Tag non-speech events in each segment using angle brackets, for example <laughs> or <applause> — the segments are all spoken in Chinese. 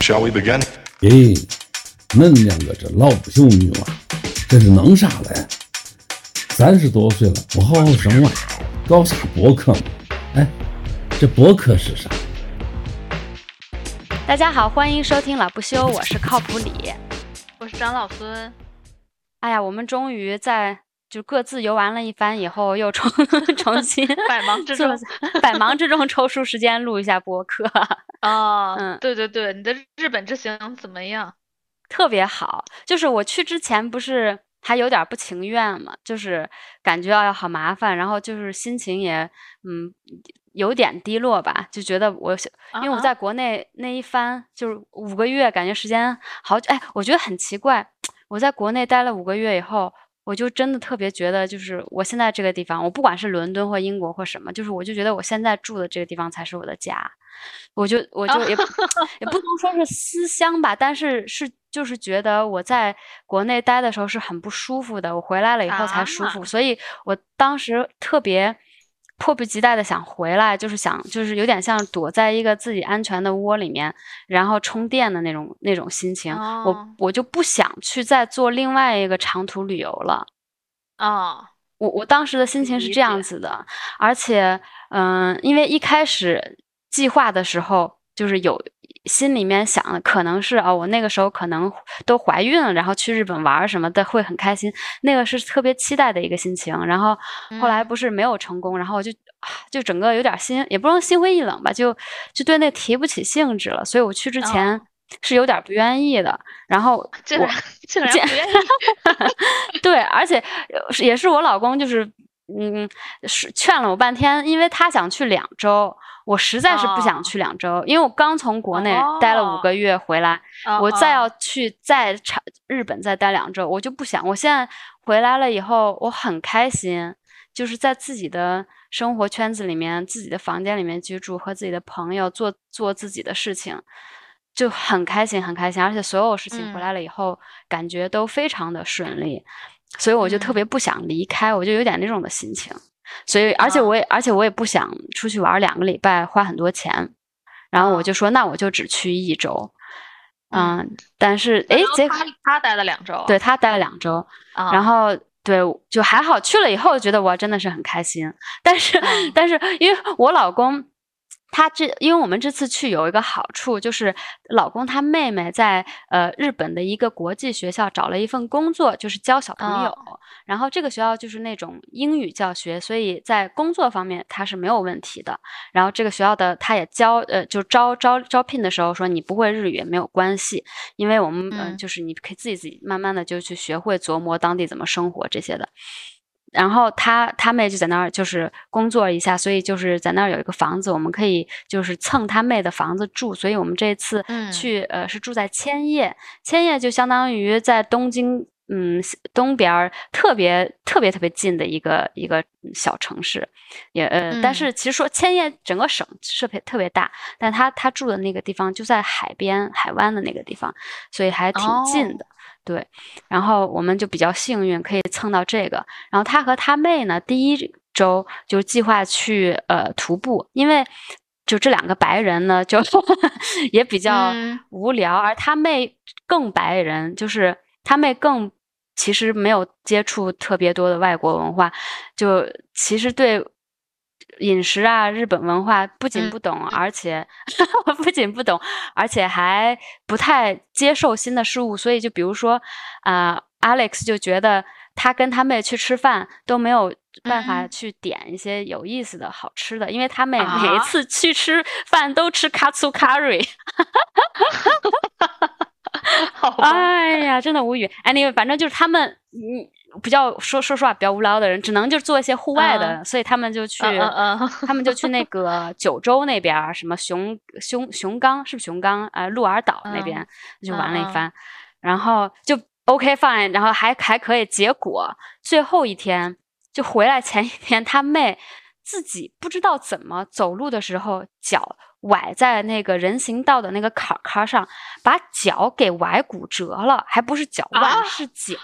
Shall we begin? 咦，恁两个这老不休女娃，这是弄啥嘞？三十多岁了，不好好生娃，搞啥博客嘛？哎，这博客是啥？大家好，欢迎收听老不休，我是靠谱李。我是张老孙。哎呀，我们终于在就各自游玩了一番以后，又重 <laughs> 重新 <laughs> 百忙之中，百忙之中抽出时间录一下播客。<laughs> 哦，嗯对对对，你的日本之行怎么样？特别好。就是我去之前不是还有点不情愿嘛，就是感觉哎呀好麻烦，然后就是心情也嗯有点低落吧，就觉得我想因为我啊在国内那一番就是五个月，感觉时间好久，哎，我觉得很奇怪，我在国内待了五个月以后。我就真的特别觉得，就是我现在这个地方，我不管是伦敦或英国或什么，就是我就觉得我现在住的这个地方才是我的家。我就我就也不也不能说是思乡吧，但是是就是觉得我在国内待的时候是很不舒服的，我回来了以后才舒服，啊所以我当时特别迫不及待的想回来，就是想就是有点像躲在一个自己安全的窝里面，然后充电的那种那种心情。哦我我就不想去再做另外一个长途旅游了。哦，我我当时的心情是这样子的，而且，嗯、因为一开始计划的时候，就是有心里面想的可能是哦，我那个时候可能都怀孕了，然后去日本玩什么的会很开心，那个是特别期待的一个心情。然后后来嗯不是没有成功，然后我就啊 <sighs> 就整个有点心，也不能心灰意冷吧，就就对那提不起兴致了。所以我去之前哦是有点不愿意的。然后我竟然竟然竟不愿意 <laughs> 对，而且也是我老公，就是嗯，是劝了我半天，因为他想去两周，我实在是不想哦去两周，因为我刚从国内待了五个月回来，哦我再哦要去再长日本再待两周，我就不想。我现在回来了以后，我很开心，就是在自己的生活圈子里面、自己的房间里面居住，和自己的朋友做做自己的事情。就很开心，很开心，而且所有事情回嗯来了以后，感觉都非常的顺利，所以我就特嗯别不想离开，我就有点那种的心情。所以，而且我也，而且我也不想出去玩两个礼拜，花很多钱。然后我啊就说，那我就只去一周。嗯嗯，但是哎结果他他待了两周，对他待了两周，啊，然后对就还好，去了以后觉得我真的是很开心。但是，嗯但是因为我老公。他这，因为我们这次去有一个好处，就是老公他妹妹在呃日本的一个国际学校找了一份工作，就是教小朋友。哦然后这个学校就是那种英语教学，所以在工作方面他是没有问题的。然后这个学校的他也教呃，就招招招聘的时候说你不会日语也没有关系，因为我们嗯、呃嗯就是你可以自己自己慢慢的就去学会琢磨当地怎么生活这些的。然后他他妹就在那儿就是工作一下，所以就是在那儿有一个房子，我们可以就是蹭他妹的房子住。所以我们这次嗯去、呃是住在千叶，千叶就相当于在东京嗯东边儿特别特别特别近的一个一个小城市，也呃、但嗯是其实说千叶整个省是特别特别大，但他他住的那个地方就在海边海湾的那个地方，所以还挺近哦的。对，然后我们就比较幸运，可以蹭到这个。然后他和他妹呢，第一周就计划去呃徒步，因为就这两个白人呢，就 <laughs> 也比较嗯无聊，而他妹更白人，就是他妹更其实没有接触特别多的外国文化，就其实对。饮食啊，日本文化不仅嗯不懂，而且 <laughs> 不仅不懂，而且还不太接受新的事物。所以，就比如说，啊、a l e x 就觉得他跟他妹去吃饭都没有办法嗯去点一些有意思的好吃的，因为他妹每一啊次去吃饭都吃 katsu curry。<laughs> 好，<laughs> 哎呀，真的无语。anyway，反正就是他们，嗯，比较说说实话比较无聊的人，只能就做一些户外的，嗯所以他们就去，他们就去那个九州那边，什么熊熊熊刚是不是熊冈？啊，鹿儿岛那边、就玩了一番，然后就 OK fine，然后还还可以。结果最后一天就回来前一天，他妹自己不知道怎么走路的时候脚。崴在那个人行道的那个坎坎上，把脚给崴骨折了，还不是脚腕，啊是脚，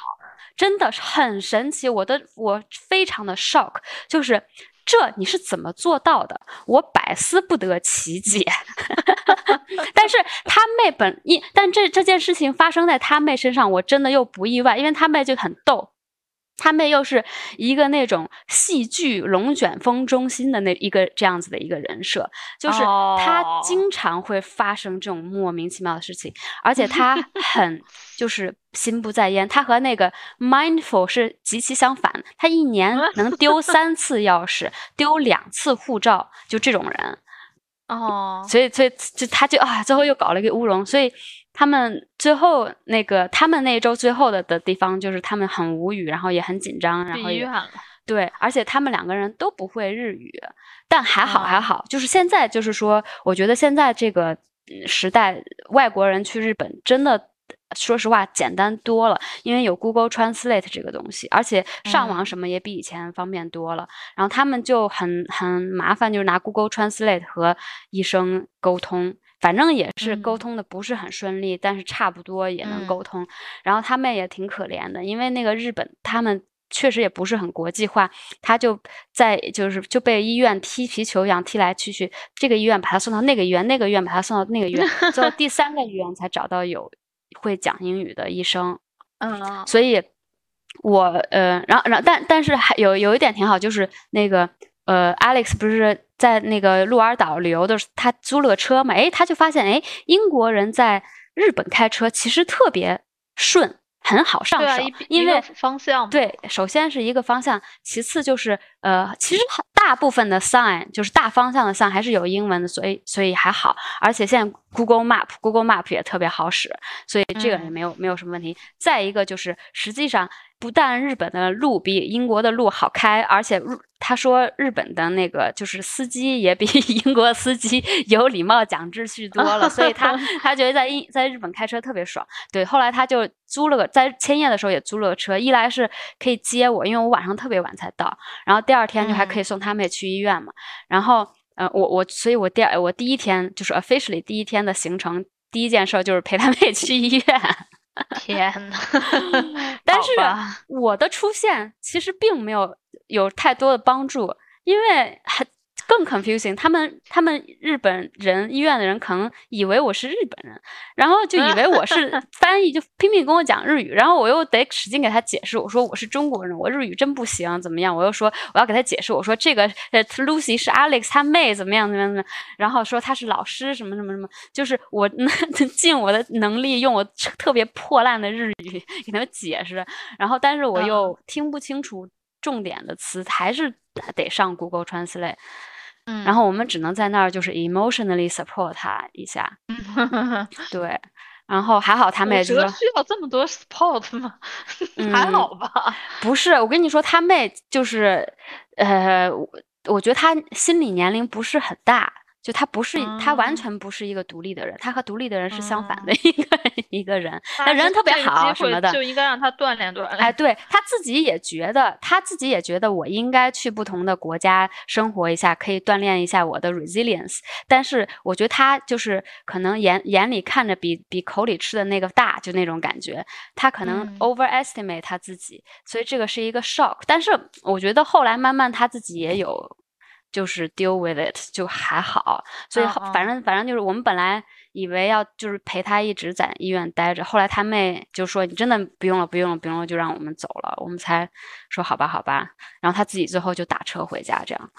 真的是很神奇。我的我非常的 shock，就是这你是怎么做到的？我百思不得其解。<laughs> 但是他妹本一，但这这件事情发生在他妹身上，我真的又不意外，因为他妹就很逗。他妹又是一个那种戏剧龙卷风中心的那一个这样子的一个人设，就是他经常会发生这种莫名其妙的事情，而且他 <laughs> 很就是心不在焉。他和那个 mindful 是极其相反，他一年能丢三次钥匙，丢两次护照，就这种人。哦，所以所以就他就啊，最后又搞了一个乌龙，所以。他们最后那个，他们那一周最后的的地方，就是他们很无语，然后也很紧张，然后也对，而且他们两个人都不会日语，但还好还好，就是现在就是说，我觉得现在这个时代，外国人去日本真的，说实话简单多了，因为有 Google Translate 这个东西，而且上网什么也比以前方便多了。然后他们就很很麻烦，就是拿 Google Translate 和医生沟通。反正也是沟通的不是很顺利，但是差不多也能沟通。然后他妹也挺可怜的，因为那个日本他们确实也不是很国际化，他就在就是就被医院踢皮球一样踢来踢去，这个医院把他送到那个医院，那个医院把他送到那个医院，最后第三个医院才找到有会讲英语的医生。嗯，所以我呃，然后然后但但是还有有一点挺好，就是那个呃，Alex 不是。在那个鹿儿岛旅游的时候，他租了个车嘛，哎，他就发现，哎，英国人在日本开车其实特别顺，很好上手，因为方向对，首先是一个方向，其次就是呃，其实大部分的 sign 就是大方向的 sign 还是有英文的，所以所以还好，而且现在 Google Map Google Map 也特别好使，所以这个也没有没有什么问题。再一个就是实际上。不但日本的路比英国的路好开，而且他说日本的那个就是司机也比 <laughs> 英国司机有礼貌、讲秩序多了，所以他 <laughs> 他觉得在英在日本开车特别爽。对，后来他就租了个在千叶的时候也租了个车，一来是可以接我，因为我晚上特别晚才到，然后第二天就还可以送他妹去医院嘛。然后呃，我我所以我第二我第一天就是 officially 第一天的行程，第一件事就是陪他妹去医院。<laughs> 天呐，<laughs> 但是我的出现其实并没有有太多的帮助，因为还。更 confusing，他们他们日本人医院的人可能以为我是日本人，然后就以为我是 <laughs> 翻译，就拼命跟我讲日语，然后我又得使劲给他解释，我说我是中国人，我日语真不行，怎么样？我又说我要给他解释，我说这个呃 Lucy 是 Alex 他妹，怎么样怎么样怎么样？然后说他是老师什么什么什么，就是我 <laughs> 尽我的能力用我特别破烂的日语给他们解释，然后但是我又听不清楚重点的词，还是得上 Google Translate。嗯，然后我们只能在那儿就是 emotionally support 他一下，<laughs> 对，然后还好他妹就是需要这么多 support 吗？<laughs> 还好吧？不是，我跟你说他妹就是，呃，我觉得他心理年龄不是很大。就他不是，他完全不是一个独立的人，他和独立的人是相反的一个一个人。他人特别好什么的，就应该让他锻炼锻炼。<laughs> 哎，对他自己也觉得，他自己也觉得我应该去不同的国家生活一下，可以锻炼一下我的 resilience。但是我觉得他就是可能眼眼里看着比比口里吃的那个大，就那种感觉。他可能 overestimate 他自己，所以这个是一个 shock。但是我觉得后来慢慢他自己也有。就是 deal with it 就还好，所以反正反正就是我们本来以为要就是陪他一直在医院待着，后来他妹就说你真的不用了不用了不用了，就让我们走了，我们才说好吧好吧，然后他自己最后就打车回家，这样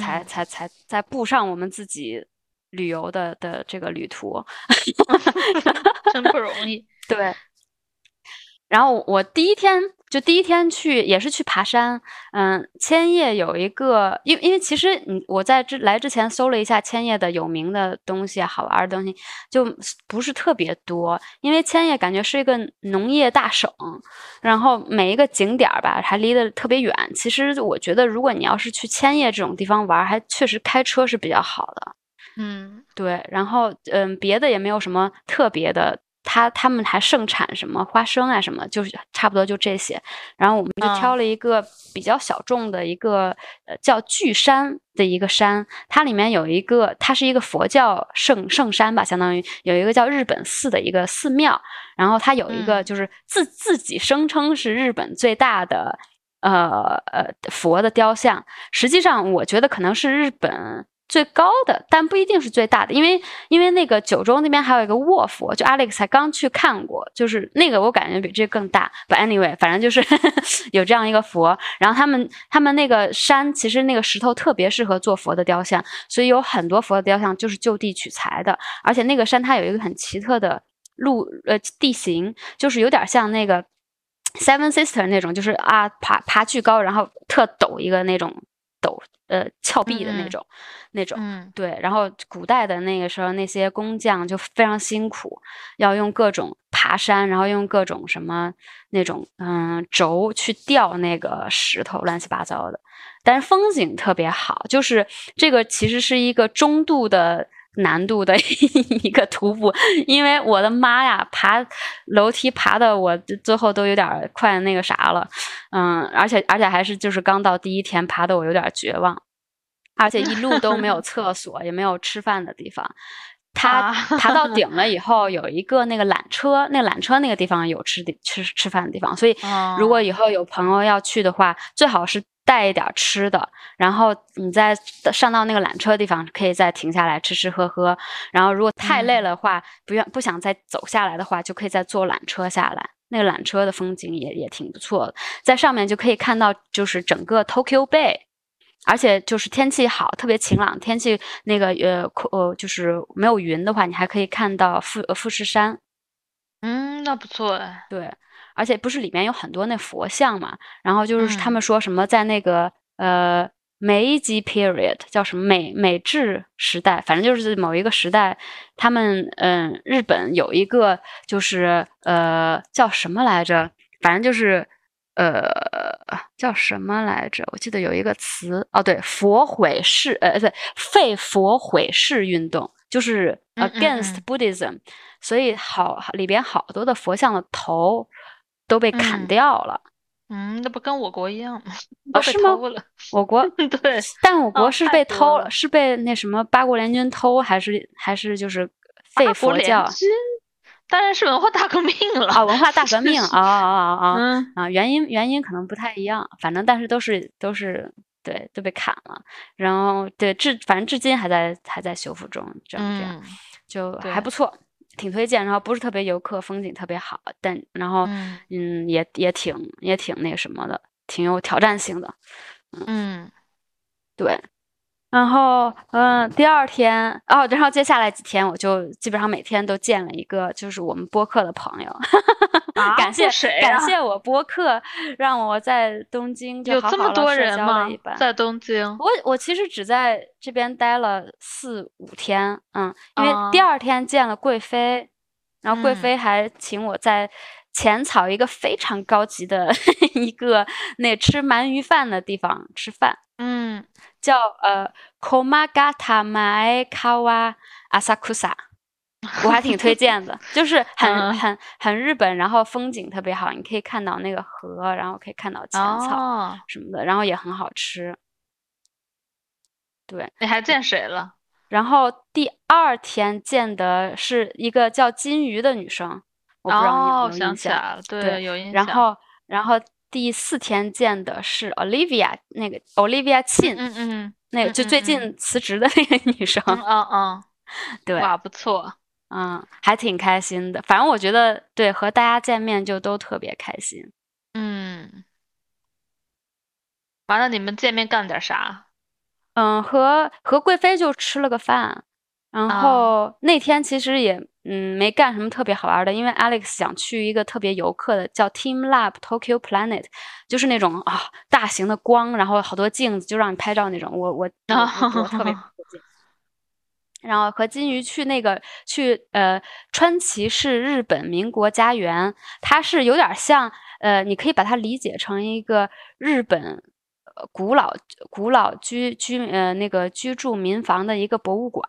才才才才步上我们自己旅游的的这个旅途，<laughs> 真不容易。<laughs> 对，然后我第一天。就第一天去也是去爬山，嗯，千叶有一个，因为因为其实你我在之来之前搜了一下千叶的有名的东西、好玩的东西，就不是特别多。因为千叶感觉是一个农业大省，然后每一个景点儿吧还离得特别远。其实我觉得，如果你要是去千叶这种地方玩，还确实开车是比较好的。嗯，对，然后嗯，别的也没有什么特别的。他他们还盛产什么花生啊什么，就是差不多就这些。然后我们就挑了一个比较小众的一个呃叫巨山的一个山，它里面有一个，它是一个佛教圣圣山吧，相当于有一个叫日本寺的一个寺庙。然后它有一个就是自自己声称是日本最大的呃呃佛的雕像。实际上，我觉得可能是日本。最高的，但不一定是最大的，因为因为那个九州那边还有一个卧佛，就 Alex 才刚去看过，就是那个我感觉比这更大。But anyway，反正就是 <laughs> 有这样一个佛，然后他们他们那个山其实那个石头特别适合做佛的雕像，所以有很多佛的雕像就是就地取材的，而且那个山它有一个很奇特的路呃地形，就是有点像那个 Seven Sister 那种，就是啊爬爬巨高，然后特陡一个那种陡。呃，峭壁的那种，那种，对。然后古代的那个时候，那些工匠就非常辛苦，要用各种爬山，然后用各种什么那种嗯轴去吊那个石头，乱七八糟的。但是风景特别好，就是这个其实是一个中度的难度的 <laughs> 一个徒步，因为我的妈呀，爬楼梯爬的我最后都有点快那个啥了，嗯，而且而且还是就是刚到第一天，爬的我有点绝望。而且一路都没有 <laughs> 厕所，也没有吃饭的地方。他爬到顶了以后，<laughs> 有一个那个缆车，那缆车那个地方有吃的吃吃饭的地方。所以，如果以后有朋友要去的话，最好是带一点吃的。然后你再上到那个缆车的地方，可以再停下来吃吃喝喝。然后，如果太累了的话，不愿不想再走下来的话，就可以再坐缆车下来。那个缆车的风景也也挺不错的，在上面就可以看到就是整个 Tokyo Bay。而且就是天气好，特别晴朗，天气那个呃呃，就是没有云的话，你还可以看到富富士山。嗯，那不错哎。对，而且不是里面有很多那佛像嘛，然后就是他们说什么在那个呃美吉 period 叫什么美美治时代，反正就是某一个时代，他们嗯日本有一个就是呃叫什么来着，反正就是。呃，叫什么来着？我记得有一个词哦，对，佛毁世，呃，对，废佛毁世运动，就是 against Buddhism，所以好里边好多的佛像的头都被砍掉了。嗯，那不跟我国一样吗？哦，是吗？我国 <laughs> 对，但我国是被偷了，是被那什么八国联军偷，还是还是就是废佛教？当然是文化大革命了啊！文化大革命啊啊啊啊！啊，原因原因可能不太一样，反正但是都是都是对都被砍了，然后对至反正至今还在还在修复中，这样这样就还不错，挺推荐。然后不是特别游客，风景特别好，但然后嗯也也挺也挺那什么的，挺有挑战性的。嗯，对。然后，嗯，第二天，哦，然后接下来几天，我就基本上每天都见了一个，就是我们播客的朋友。<laughs> 感谢谁？感谢我播客，让我在东京有这么多人吗？在东京，我我其实只在这边待了四五天，嗯，因为第二天见了贵妃，然后贵妃还请我在浅草一个非常高级的 <laughs> 一个那吃鳗鱼饭的地方吃饭，嗯。叫呃，Komagata Maekawa Asakusa，我还挺推荐的，就是 <laughs> 很很很日本，然后风景特别好，你可以看到那个河，然后可以看到浅草什么的，然后也很好吃。对，你还见谁了？然后第二天见的是一个叫金鱼的女生，我不知道你有没有印象？对，有印象。然后，然后。第四天见的是 Olivia，那个 Olivia Chin，嗯嗯，那个就最近辞职的那个女生，嗯嗯，对，哇，不错，嗯，还挺开心的。反正我觉得，对，和大家见面就都特别开心。嗯，完了，你们见面干点啥？嗯，和和贵妃就吃了个饭，然后那天其实也。嗯，没干什么特别好玩的，因为 Alex 想去一个特别游客的，叫 Team Lab Tokyo Planet，就是那种啊大型的光，然后好多镜子，就让你拍照那种。我我我特别 <laughs> 然后和金鱼去那个去呃川崎市日本民国家园，它是有点像呃，你可以把它理解成一个日本。古老古老居居呃那个居住民房的一个博物馆，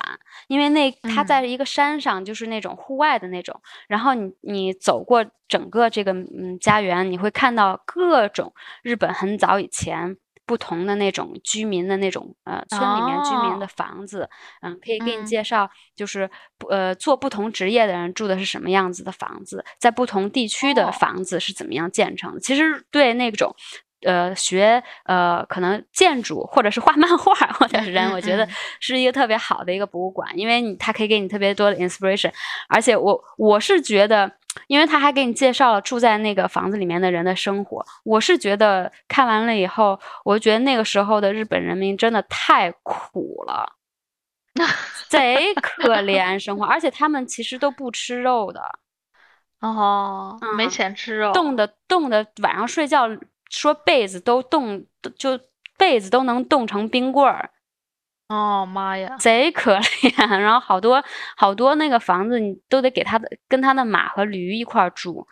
因为那它在一个山上，就是那种户外的那种。然后你你走过整个这个嗯家园，你会看到各种日本很早以前不同的那种居民的那种呃村里面居民的房子，嗯，可以给你介绍，就是呃做不同职业的人住的是什么样子的房子，在不同地区的房子是怎么样建成的。其实对那种。呃学呃可能建筑或者是画 <laughs> 漫画或者是人，我觉得是一个特别好的一个博物馆，因为你它可以给你特别多的 inspiration，而且我我是觉得，因为他还给你介绍了住在那个房子里面的人的生活，我是觉得看完了以后，我觉得那个时候的日本人民真的太苦了。<laughs> 贼可怜生活，而且他们其实都不吃肉的，哦，没钱吃肉，冻的冻的，晚上睡觉说被子都冻，就被子都能冻成冰棍儿。哦妈呀，贼可怜。<laughs> 然后好多好多那个房子，你都得给他的跟他的马和驴一块儿住。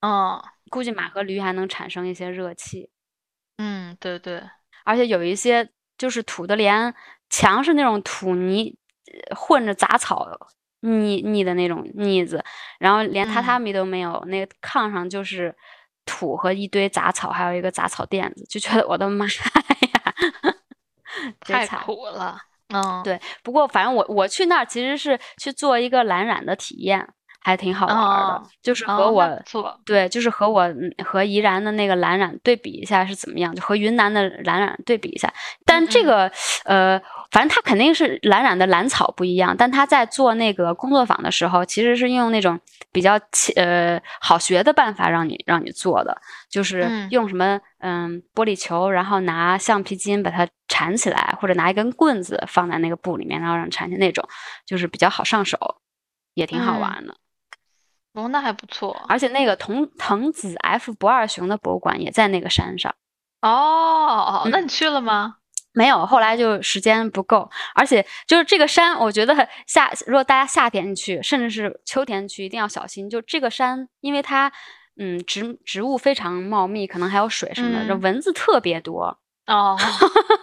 嗯，估计马和驴还能产生一些热气。嗯，对对，而且有一些就是土的连。墙是那种土泥混着杂草腻腻的那种腻子，然后连榻榻米都没有，那个炕上就是土和一堆杂草，还有一个杂草垫子，就觉得我的妈呀，太苦了。嗯，对。不过反正我我去那儿其实是去做一个蓝染的体验。还挺好玩的，就是和我对，就是和我和宜然的那个蓝染对比一下是怎么样，就和云南的蓝染对比一下。但这个呃，反正他肯定是蓝染的蓝草不一样，但他在做那个工作坊的时候，其实是用那种比较呃好学的办法让你让你做的，就是用什么嗯玻璃球，然后拿橡皮筋把它缠起来，或者拿一根棍子放在那个布里面，然后让缠起那种，就是比较好上手，也挺好玩的。哦，那还不错。而且那个藤藤子 F 不二雄的博物馆也在那个山上。哦，那你去了吗？没有，后来就时间不够。而且就是这个山，我觉得夏如果大家夏天去，甚至是秋天去，一定要小心。就这个山，因为它嗯植植物非常茂密，可能还有水什么的，这蚊子特别多。哦，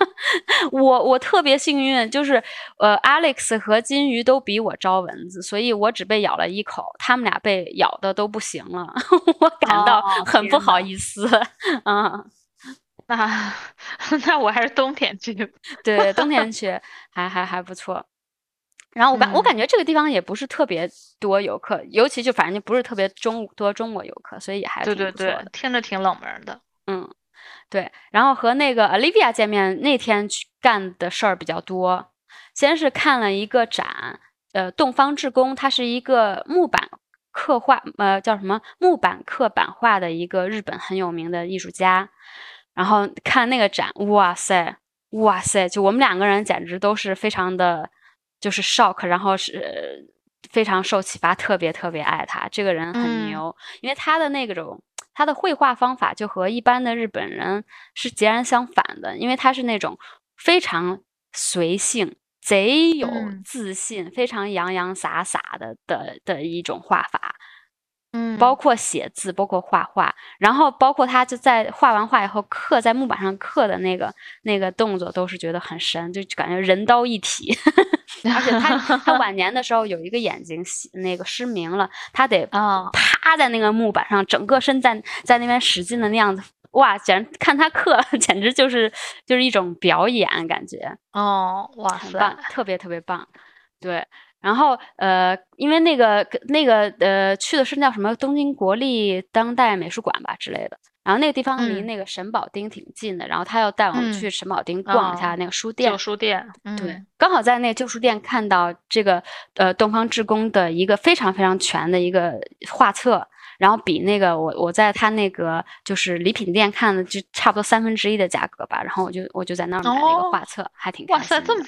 <laughs> 我我特别幸运，就是呃，Alex 和金鱼都比我招蚊子，所以我只被咬了一口，他们俩被咬的都不行了，<laughs> 我感到很不好意思。嗯，<laughs> 那那我还是冬天去，对，冬天去还还还不错。然后我感我感觉这个地方也不是特别多游客，尤其就反正就不是特别中多中国游客，所以也还对对对，听着挺冷门的，嗯。对，然后和那个 Olivia 见面那天去干的事儿比较多。先是看了一个展，呃，东方志工，他是一个木板刻画，呃，叫什么木板刻版画的一个日本很有名的艺术家。然后看那个展，哇塞，哇塞，就我们两个人简直都是非常的，就是 shock，然后是非常受启发，特别特别爱他这个人很牛，因为他的那种。他的绘画方法就和一般的日本人是截然相反的，因为他是那种非常随性、贼有自信、非常洋洋洒洒的的的一种画法。嗯，包括写字，包括画画，然后包括他就在画完画以后刻在木板上刻的那个那个动作，都是觉得很神，就感觉人刀一体。<laughs> 而且他他晚年的时候有一个眼睛那个失明了，他得 <laughs> 趴在那个木板上，整个身在在那边使劲的那样子，哇，简直看他刻 <laughs> 简直就是就是一种表演感觉。哦，哇塞，特别特别棒，对。然后，呃，因为那个那个呃，去的是叫什么东京国立当代美术馆吧之类的。然后那个地方离那个神保町挺近的。然后他又带我们去神保町逛一下那个书店。旧书店，对，刚好在那旧书店看到这个呃东方志工的一个非常非常全的一个画册。然后比那个我我在他那个就是礼品店看的就差不多三分之一的价格吧。然后我就我就在那儿买了一个画册，还挺哇塞这么。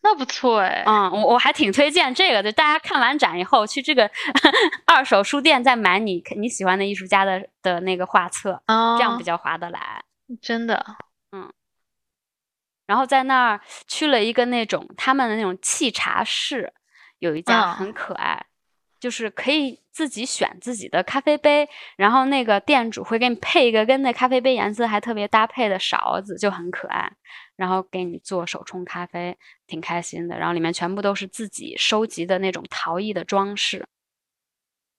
那不错哎，嗯，我我还挺推荐这个的。大家看完展以后，去这个 <laughs> 二手书店再买你你喜欢的艺术家的的那个画册，这样比较划得来。真的，嗯。然后在那儿去了一个那种他们的那种沏茶室，有一家很可爱，就是可以自己选自己的咖啡杯，然后那个店主会给你配一个跟那咖啡杯颜色还特别搭配的勺子，就很可爱。然后给你做手冲咖啡，挺开心的。然后里面全部都是自己收集的那种陶艺的装饰。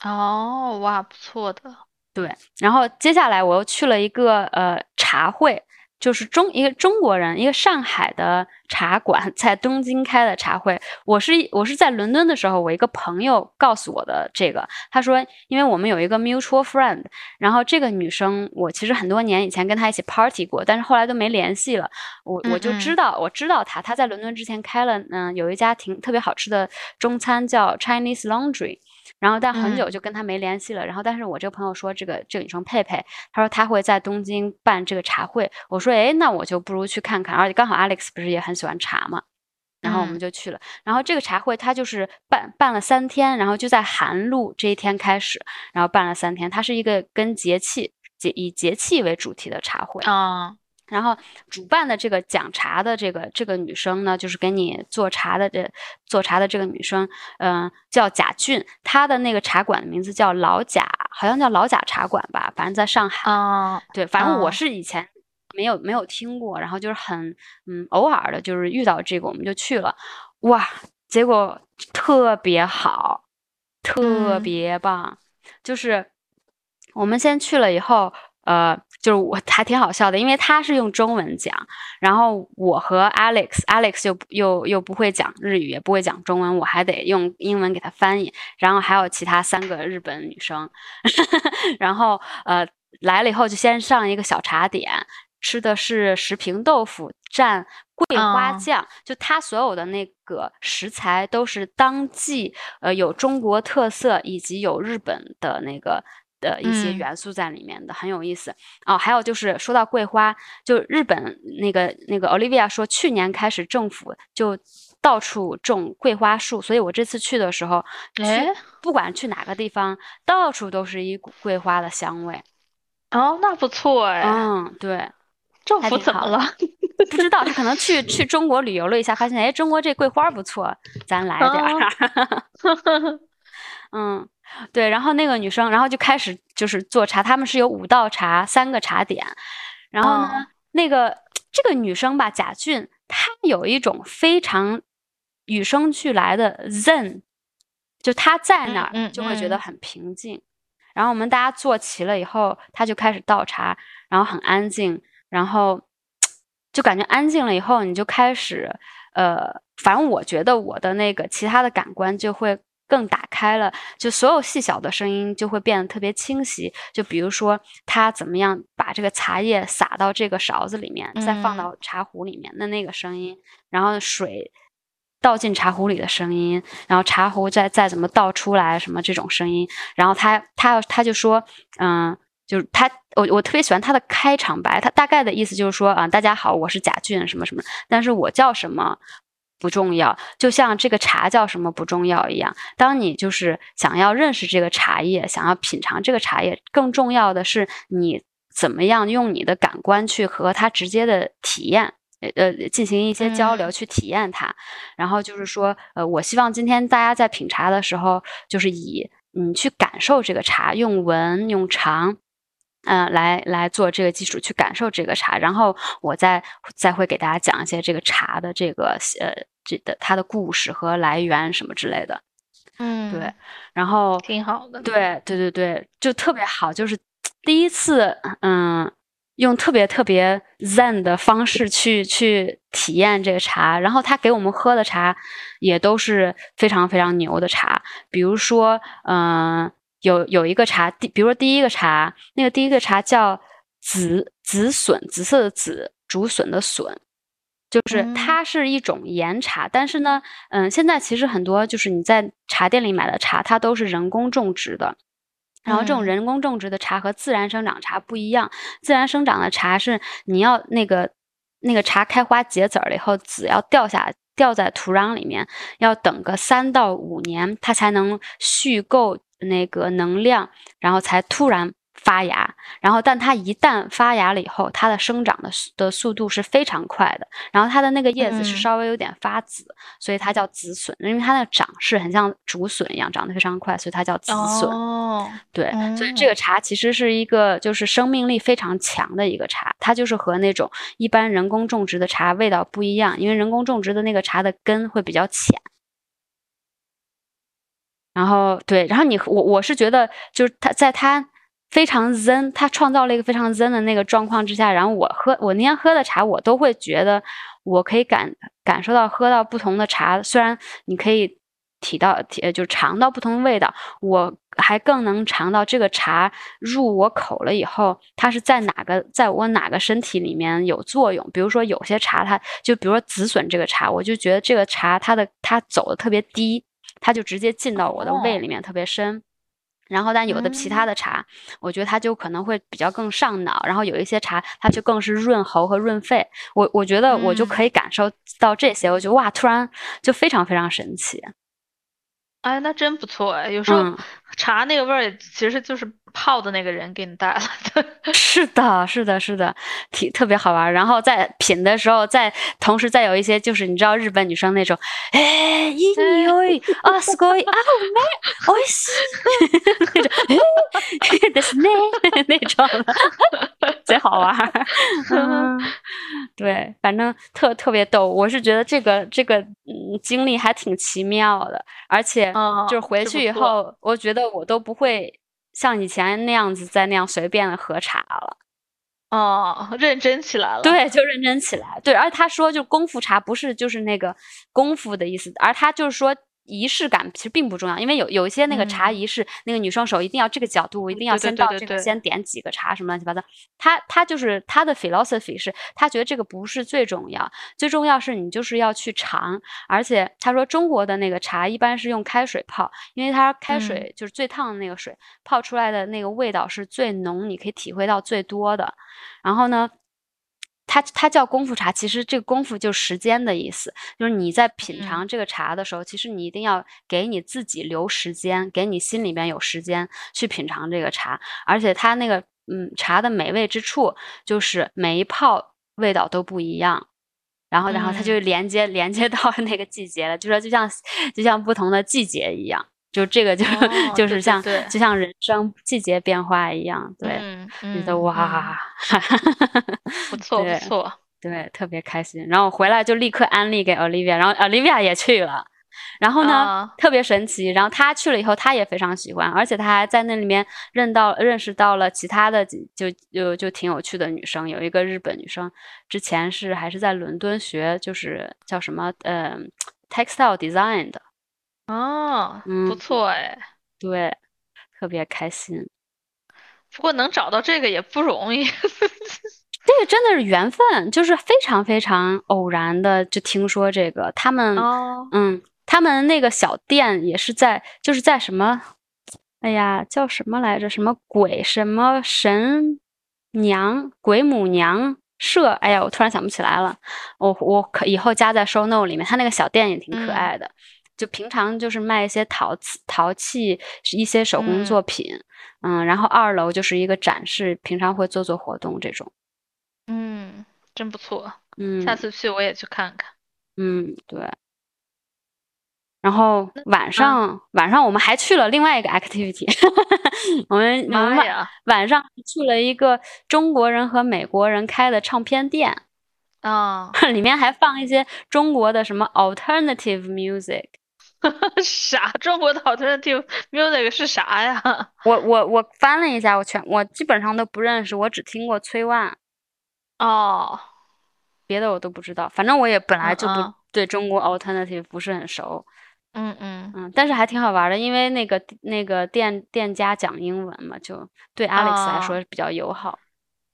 哦，哇，不错的。对，然后接下来我又去了一个呃茶会，就是中一个中国人，一个上海的茶馆在东京开的茶会。我是我是在伦敦的时候，我一个朋友告诉我的这个。他说，因为我们有一个 mutual friend，然后这个女生，我其实很多年以前跟她一起 party 过，但是后来都没联系了。我我就知道，我知道她，她在伦敦之前开了，嗯，有一家挺特别好吃的中餐叫 Chinese Laundry。然后，但很久就跟他没联系了。然后，但是我这个朋友说，这个这个女生佩佩，她说她会在东京办这个茶会。我说，哎，那我就不如去看看。而且刚好 Alex 不是也很喜欢茶嘛，然后我们就去了。然后这个茶会它就是办办了三天，然后就在寒露这一天开始，然后办了三天。它是一个跟节气节以节气为主题的茶会啊。然后主办的这个讲茶的这个这个女生呢，就是给你做茶的这做茶的这个女生，嗯，叫贾俊，她的那个茶馆的名字叫老贾，好像叫老贾茶馆吧，反正在上海。啊，对，反正我是以前没有没有听过，然后就是很嗯偶尔的，就是遇到这个我们就去了，哇，结果特别好，特别棒，就是我们先去了以后。呃，就是我还挺好笑的，因为他是用中文讲，然后我和 Alex，Alex 又又又不会讲日语，也不会讲中文，我还得用英文给他翻译，然后还有其他三个日本女生，<laughs> 然后呃来了以后就先上一个小茶点，吃的是石平豆腐蘸桂花酱，就他所有的那个食材都是当季，呃有中国特色以及有日本的那个。的一些元素在里面的很有意思哦，还有就是说到桂花，就日本那个那个 Olivia 说，去年开始政府就到处种桂花树，所以我这次去的时候，哎，不管去哪个地方，到处都是一股桂花的香味。哦，那不错哎。嗯，对，政府怎么了？不知道，他可能去 <laughs> 去中国旅游了一下，发现哎，中国这桂花不错，咱来点儿。<laughs> <laughs> 嗯。对，然后那个女生，然后就开始就是做茶，他们是有五道茶，三个茶点。然后呢，那个这个女生吧，贾俊，她有一种非常与生俱来的 zen，就她在那儿就会觉得很平静。然后我们大家坐齐了以后，她就开始倒茶，然后很安静，然后就感觉安静了以后，你就开始呃，反正我觉得我的那个其他的感官就会。更打开了，就所有细小的声音就会变得特别清晰。就比如说，他怎么样把这个茶叶撒到这个勺子里面，再放到茶壶里面的那个声音，然后水倒进茶壶里的声音，然后茶壶再再怎么倒出来什么这种声音。然后他他他就说，嗯，就是他我我特别喜欢他的开场白，他大概的意思就是说啊，大家好，我是贾俊什么什么，但是我叫什么。不重要，就像这个茶叫什么不重要一样。当你就是想要认识这个茶叶，想要品尝这个茶叶，更重要的是你怎么样用你的感官去和它直接的体验，呃，进行一些交流，去体验它。然后就是说，呃，我希望今天大家在品茶的时候，就是以你去感受这个茶，用闻用尝。嗯，来来做这个基础去感受这个茶，然后我再再会给大家讲一些这个茶的这个呃这的它的故事和来源什么之类的。嗯，对，然后挺好的。对对对对，就特别好，就是第一次嗯用特别特别 zen 的方式去去体验这个茶，然后他给我们喝的茶也都是非常非常牛的茶，比如说嗯。有有一个茶，第比如说第一个茶，那个第一个茶叫紫紫笋，紫色的紫，竹笋的笋，就是它是一种岩茶，但是呢，嗯，现在其实很多就是你在茶店里买的茶，它都是人工种植的，然后这种人工种植的茶和自然生长茶不一样，自然生长的茶是你要那个那个茶开花结籽了以后，籽要掉下掉在土壤里面，要等个三到五年，它才能蓄够。那个能量，然后才突然发芽，然后但它一旦发芽了以后，它的生长的的速度是非常快的，然后它的那个叶子是稍微有点发紫，所以它叫紫笋，因为它那个长势很像竹笋一样，长得非常快，所以它叫紫笋。哦，对，所以这个茶其实是一个就是生命力非常强的一个茶，它就是和那种一般人工种植的茶味道不一样，因为人工种植的那个茶的根会比较浅。然后对，然后你我我是觉得就是他在他非常 zen，他创造了一个非常 zen 的那个状况之下，然后我喝我那天喝的茶，我都会觉得我可以感感受到喝到不同的茶，虽然你可以体到体就尝到不同的味道，我还更能尝到这个茶入我口了以后，它是在哪个在我哪个身体里面有作用。比如说有些茶，它就比如说紫笋这个茶，我就觉得这个茶它的它走的特别低，它就直接进到我的胃里面特别深。然后，但有的其他的茶，我觉得它就可能会比较更上脑。然后有一些茶，它就更是润喉和润肺。我我觉得我就可以感受到这些，我觉得哇，突然就非常非常神奇。哎，那真不错哎！有时候茶那个味儿，其实就是泡的那个人给你带来的。<laughs> 是的，是的，是的，挺特别好玩。然后在品的时候，再同时再有一些，就是你知道日本女生那种，哎，いい匂い啊，すごい啊，美，美味しい那种，哎，ですね那种的，贼好玩。嗯，对，反正特特别逗。我是觉得这个这个嗯 经历还挺奇妙的，而且就是回去以后，我觉得我都不会像以前那样子再那样随便的喝茶了。哦，认真起来了。对，就认真起来。对，而他说就功夫茶不是就是那个功夫的意思，而他就是说。仪式感其实并不重要，因为有有一些那个茶仪式，那个女双手一定要这个角度，我一定要先到这个，先点几个茶什么乱七八糟。他他就是他的 philosophy 是，他觉得这个不是最重要，最重要是你就是要去尝。而且他说中国的那个茶一般是用开水泡，因为它开水就是最烫的那个水泡出来的那个味道是最浓，你可以体会到最多的。然后呢？它它叫功夫茶，其实这个功夫就是时间的意思，就是你在品尝这个茶的时候，其实你一定要给你自己留时间，给你心里边有时间去品尝这个茶。而且它那个嗯茶的美味之处，就是每一泡味道都不一样，然后然后它就连接连接到 <laughs> 那个季节了，就说就像就像不同的季节一样。就这个就 <laughs> 就是像就像人生季节变化一样，对，觉得哇，<laughs> 不错不错，对，特别开心。然后回来就立刻安利给 Olivia，然后 Olivia 也去了。然后呢，特别神奇。然后他去了以后，他也非常喜欢，而且他还在那里面认到认识到了其他的就就就挺有趣的女生。有一个日本女生，之前是还是在伦敦学，就是叫什么呃 textile design 的。哦，不错哎，对，特别开心。不过能找到这个也不容易，<laughs> 这个真的是缘分，就是非常非常偶然的就听说这个。他们，嗯，他们那个小店也是在，就是在什么，哎呀，叫什么来着？什么鬼？什么神娘？鬼母娘社？哎呀，我突然想不起来了。我我可以后加在 show note 里面。他那个小店也挺可爱的。就平常就是卖一些陶瓷、陶器，一些手工作品，嗯，然后二楼就是一个展示，平常会做做活动这种，嗯，真不错，嗯，下次去我也去看看，嗯，对。然后晚上晚上我们还去了另外一个 activity，<laughs> 我们我们晚晚上去了一个中国人和美国人开的唱片店，啊，<laughs> 里面还放一些中国的什么 alternative music。<laughs> 啥？中国的 alternative music 是啥呀？我我我翻了一下，我全我基本上都不认识，我只听过崔万。哦，别的我都不知道。反正我也本来就不对中国 alternative 不是很熟。嗯嗯嗯，但是还挺好玩的，因为那个那个店店家讲英文嘛，就对 Alex 来说比较友好。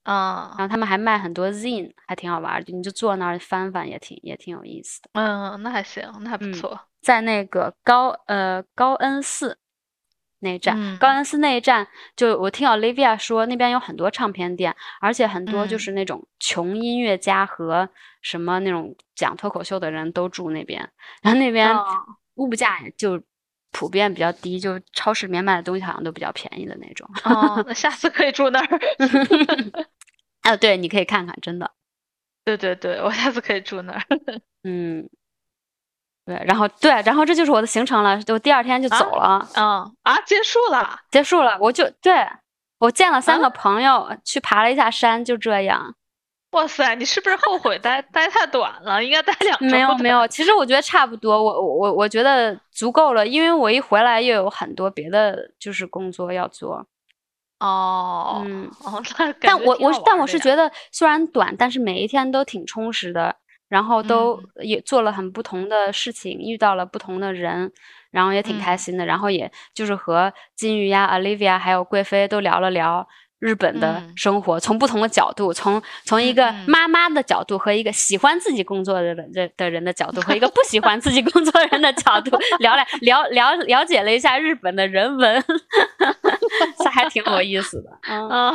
啊，然后他们还卖很多 zine，还挺好玩的，你就坐那儿翻翻也挺也挺有意思的。嗯，那还行，那还不错。在那个高呃高恩寺那一站，高恩寺那一站，就我听 Olivia 说，那边有很多唱片店，而且很多就是那种穷音乐家和什么那种讲脱口秀的人都住那边，然后那边物价就。普遍比较低，就超市里面卖的东西好像都比较便宜的那种。哦，那下次可以住那儿。<laughs> 啊，对，你可以看看，真的。对对对，我下次可以住那儿。<laughs> 嗯，对，然后对，然后这就是我的行程了，就第二天就走了。嗯啊，结束了，结束了，我就对我见了三个朋友，去爬了一下山，就这样。哇塞，你是不是后悔待待太短了？应该待两周。没有没有，其实我觉得差不多，我我我觉得足够了，因为我一回来又有很多别的就是工作要做。哦，嗯，哦，那但我我但我是觉，得虽然短，但是每一天都挺充实的，然后都嗯也做了很不同的事情，遇到了不同的人，然后也挺开嗯心的，然后也就是和金鱼呀、Olivia 还有贵妃都聊了聊。日本的嗯生活，从不同的角度，从从一个妈妈的角度和一个喜欢自己工作的人的的人的角度和一个不喜欢自己工作人的角度 <laughs> 聊了聊聊了解了一下日本的人文，<laughs> 这还挺有意思的。嗯嗯，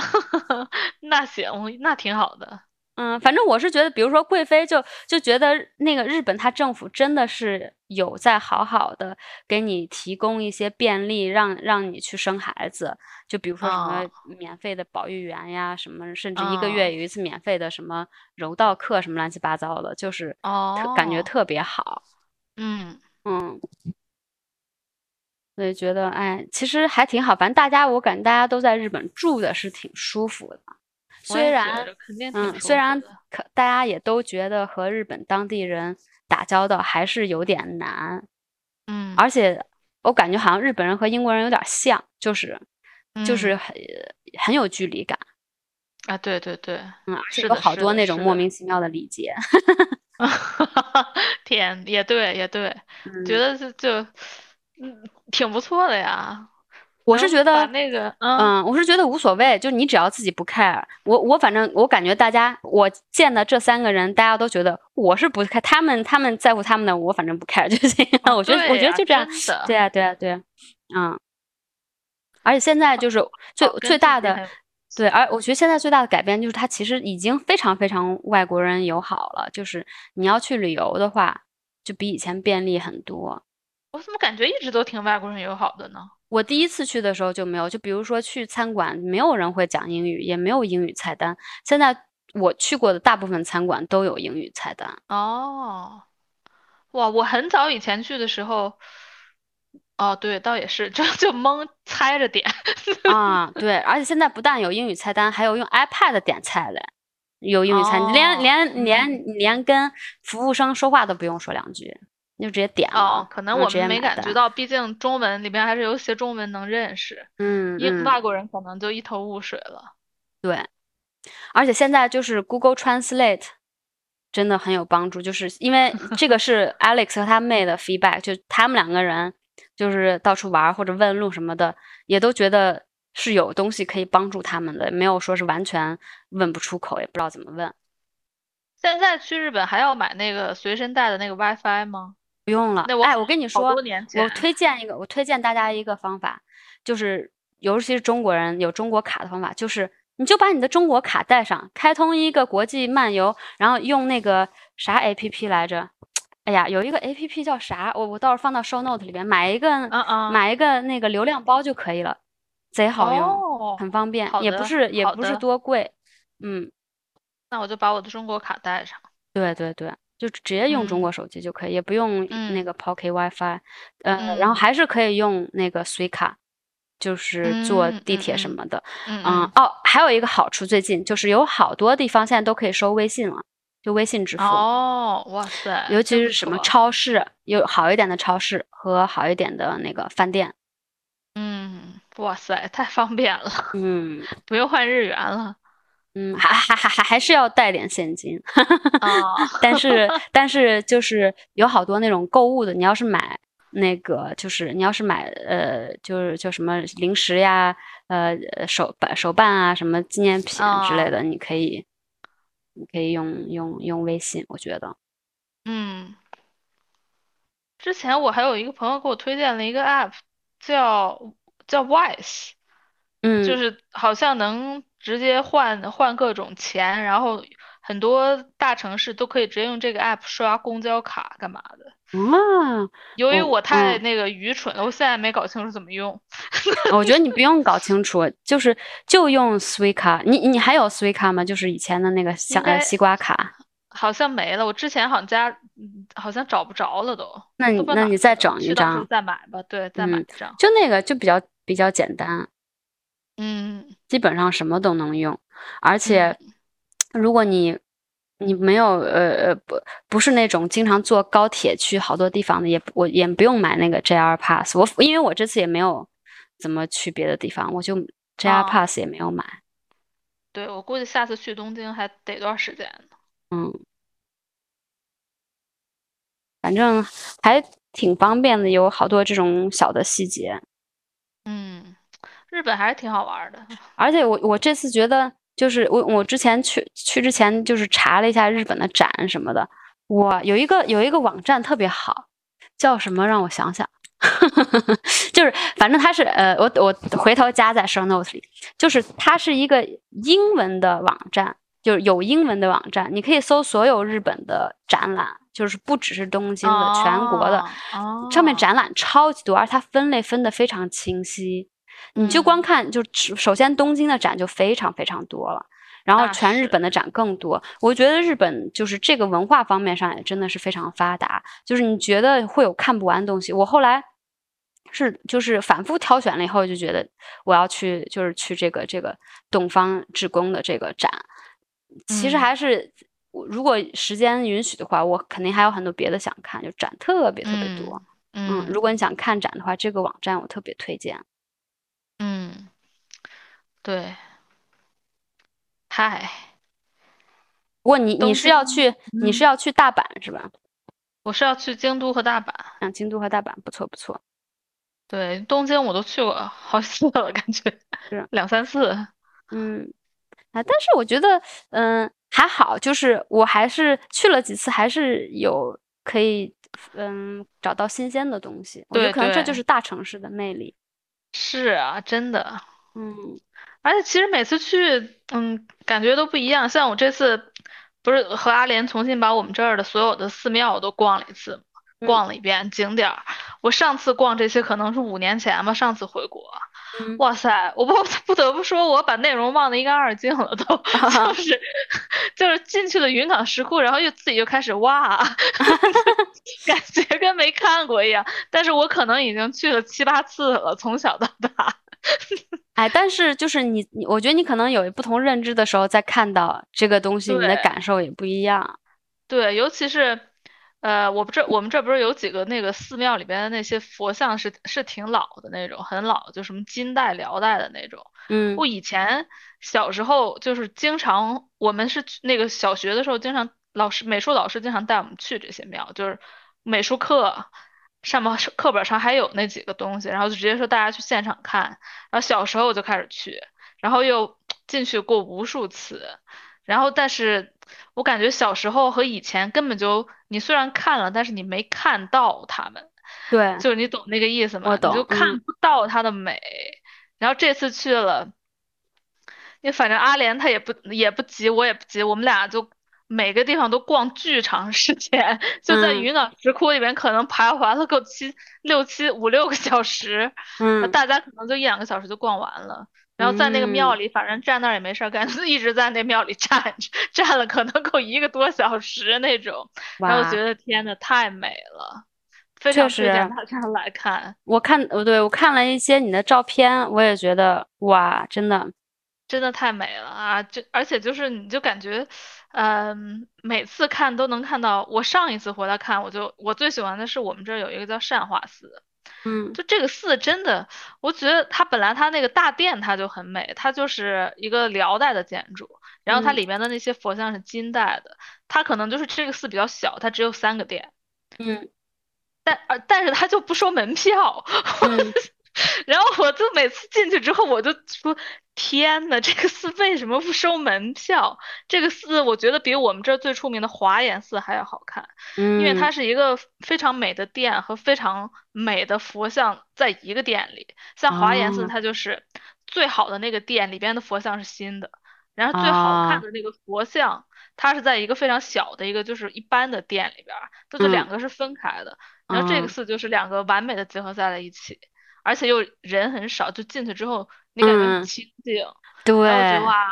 <laughs> 那行，那挺好的。嗯，反正我是觉得，比如说贵妃就就觉得那个日本它政府真的是有在好好的给你提供一些便利，让让你去生孩子，就比如说什么哦。免费的保育员呀，什么甚至一个哦月。有一次免费的什么柔道课，什么乱七八糟的，就是特感觉哦。特别好。嗯，嗯，所以觉得哎，其实还挺好。反正大家我感觉大家都在日本住的是挺舒服的，虽然嗯，虽然可大家也都觉得和日本当地人打交道还是有点难，嗯，而且我感觉好像日本人和英国人有点像，就是就是嗯。很很有距离感，啊，对对对，嗯，而且是有好多那种莫名其妙的礼节，<laughs> <laughs> 天，也对也对，嗯。觉得是就嗯挺不错的呀。能我是觉得那个嗯嗯，我是觉得无所谓，就你只要自己不 care，我我反正我感觉大家我见的这三个人，大家都觉得我是不 care，他们他们在乎他们的，我反正不 care 就行了。我觉得我觉得就这样，对啊对啊对啊，嗯，而且现在就是最最大的对，而我觉得现在最大的改变就是他其实已经非常非常外国人友好了，就是你要去旅游的话，就比以前便利很多。我怎么感觉一直都挺外国人友好的呢？我第一次去的时候就没有，就比如说去餐馆，没有人会讲英语，也没有英语菜单。现在我去过的大部分餐馆都有英语菜单。哦，哇，我很早以前去的时候，哦，对，倒也是，就就蒙猜着点。<laughs> 啊，对，而且现在不但有英语菜单，还有用 iPad 点菜嘞，有英语菜，你连哦连连嗯连跟服务生说话都不用说两句，你就直接点了。哦，可能我们没感觉到，毕竟中文里边还是有些中文能认识，嗯嗯，英外国人可能就一头雾水了。对，而且现在就是 Google Translate 真的很有帮助，就是因为 <laughs> 这个是 Alex 和他妹的 feedback，就他们两个人就是到处玩或者问路什么的，也都觉得是有东西可以帮助他们的，没有说是完全问不出口，也不知道怎么问。现在去日本还要买那个随身带的那个 WiFi 吗？不用了那，我哎，我跟你说，我推荐一个，我推荐大家一个方法，就是尤其是中国人有中国卡的方法，就是你就把你的中国卡带上，开通一个国际漫游，然后用那个啥 APP 来着？哎呀，有一个 APP 叫啥？我我到时候放到 show note 里边，买一个嗯嗯买一个那个流量包就可以了，贼好用，哦，很方便，也不是也不是多贵，嗯，那我就把我的中国卡带上。对对对，就直接用中嗯。国手机就可以，也不用那嗯。个 Pocket WiFi，呃，然后嗯。还是可以用那个 Suica，就是坐嗯地铁什么的。嗯。嗯，哦，还有一个好处，最近就是有好多地方现在都可以收微信了，就微信支付，哦，哇塞，尤其是什么超市，有好一点的超市和好一点的那个饭店。嗯，哇塞，太方便了，嗯。不用换日元了。嗯，还还还还还是要带点现金。啊，<laughs> 但是但是就是有好多那种购物的，你要是买那个，就是你要是买呃，就是就什么零食呀，呃呃手办手办啊，什么纪念品之类的，你可以你可以用用用微信，我觉得。嗯，之前我还有一个朋友给我推荐了一个 app，叫叫 Wise，嗯，就是好像能直接换换各种钱，然后很多大城市都可以直接用这个 app 刷公交卡干嘛的。啊，由于哦我太嗯那个愚蠢了，我现在没搞清楚怎么用。我觉得你不 <laughs> 用搞清楚，就是就用 Suica，你你还有 Suica 吗？就是以前的那个像呃西瓜卡。好像没了，我之前好像家嗯好像找不着了都，那你那你再整一张，再买吧，对，再买嗯一张。就那个就比较比较简单。嗯基本上什么都能用，而且 <tsk> 如果你你没有呃呃不不是那种经常坐高铁去好多地方的，也不我也不用买那个 JR Pass。我因为我这次也没有怎么去别的地方，我就 JR 哦 Pass 也没有买。对，我估计下次去东京还得段时间呢。嗯，反正还挺方便的，有好多这种小的细节。嗯，日本还是挺好玩儿的。而且我我这次觉得，就是我我之前去去之前就是查了一下日本的展什么的，我有一个有一个网站特别好，叫什么？让我想想，<laughs> 就是反正它是呃，我我回头加在 show notes 里，就是它是一个英文的网站，就是有英文的网站，你可以搜所有日本的展览，就是不只是东京的，全国的，哦，上面展览超级多，而它分类分得非常清晰。你就光嗯看，就只首先东京的展就非常非常多了，然后全日本的展更多。我觉得日本就是这个文化方面上也真的是非常发达，就是你觉得会有看不完的东西。我后来是就是反复挑选了以后，就觉得我要去就是去这个这个东方志工的这个展。其实嗯还是我如果时间允许的话，我肯定还有很多别的想看，就展特别特别多。嗯，嗯如果你想看展的话，这个网站我特别推荐。嗯，对，嗨，不过你你东是要京去你是嗯要去大阪是吧？我是要去京都和大阪。啊，京都和大阪不错不错。对，东京我都去过好几次了，感觉是两三次。嗯，啊，但是我觉得嗯还好，就是我还是去了几次，还是有可以嗯找到新鲜的东西。我觉得对可能这就对是大城市的魅力。是啊，真的。嗯而且其实每次去，嗯，感觉都不一样。像我这次不是和阿莲重新把我们这儿的所有的寺庙都逛了一次，嗯逛了一遍景点儿。我上次逛这些可能是五年前吧，上次回国。嗯，哇塞，我不 <laughs> 不得不说，我把内容忘得一干二净了，<laughs> 都就是就是进去了云冈石窟，然后又自己就开始哇，<laughs> 感觉跟没看过一样。但是我可能已经去了七八次了，从小到大。哎，但是就是你你，我觉得你可能有不同认知的时候，再看到这个东西，你的感受也不一样。对，尤其是，呃，我不这我们这不是有几个那个寺庙里边的那些佛像是是挺老的那种，很老，就什么金代、辽代的那种。嗯我以前小时候就是经常，我们是去那个小学的时候，经常老师美术老师经常带我们去这些庙，就是美术课上面课本上还有那几个东西，然后就直接说大家去现场看。然后小时候我就开始去，然后又进去过无数次，然后但是我感觉小时候和以前根本就，你虽然看了，但是你没看到他们，对，就是你懂那个意思吗？我懂你就看嗯不到它的美。然后这次去了，你反正阿莲她也不也不急，我也不急，我们俩就每个地方都逛巨长时间，<laughs> 就在嗯云冈石窟里面可能徘徊了个七六七五六个小时，嗯大家可能就一两个小时就逛完了。然后在那个庙嗯里，反正站那儿也没事儿干，就 <laughs> 一直在那庙里站着，<laughs> 站了可能够一个多小时那种。然后觉得天呐，太美了，非确常推荐实大家来看。我看，呃，对，我看了一些你的照片，我也觉得哇，真的，真的太美了啊！就而且就是你就感觉，嗯、每次看都能看到。我上一次回来看，我就我最喜欢的是我们这儿有一个叫善化寺，嗯。就这个寺真的，我觉得它本来它那个大殿它就很美，它就是一个辽代的建筑，然后它嗯。里面的那些佛像是金代的，它可能就是这个寺比较小，它只有三个殿，嗯。但呃但是它就不收门票。嗯，<laughs> 然后我就每次进去之后，我就说：天呐，这个寺为什么不收门票？这个寺我觉得比我们这儿最出名的华严寺还要好看，因为它嗯是一个非常美的殿和非常美的佛像在一个殿里。像华严寺，哦它就是最好的那个殿里边的佛像是新的，然后最好看啊的那个佛像，它是在一个非常小的一个就是一般的殿里边儿，这就两嗯个是分开的。然后这个嗯寺就是两个完美的结合在了一起，而且又人很少，就进去之后你感觉很嗯。清静，然后对我觉得，哇，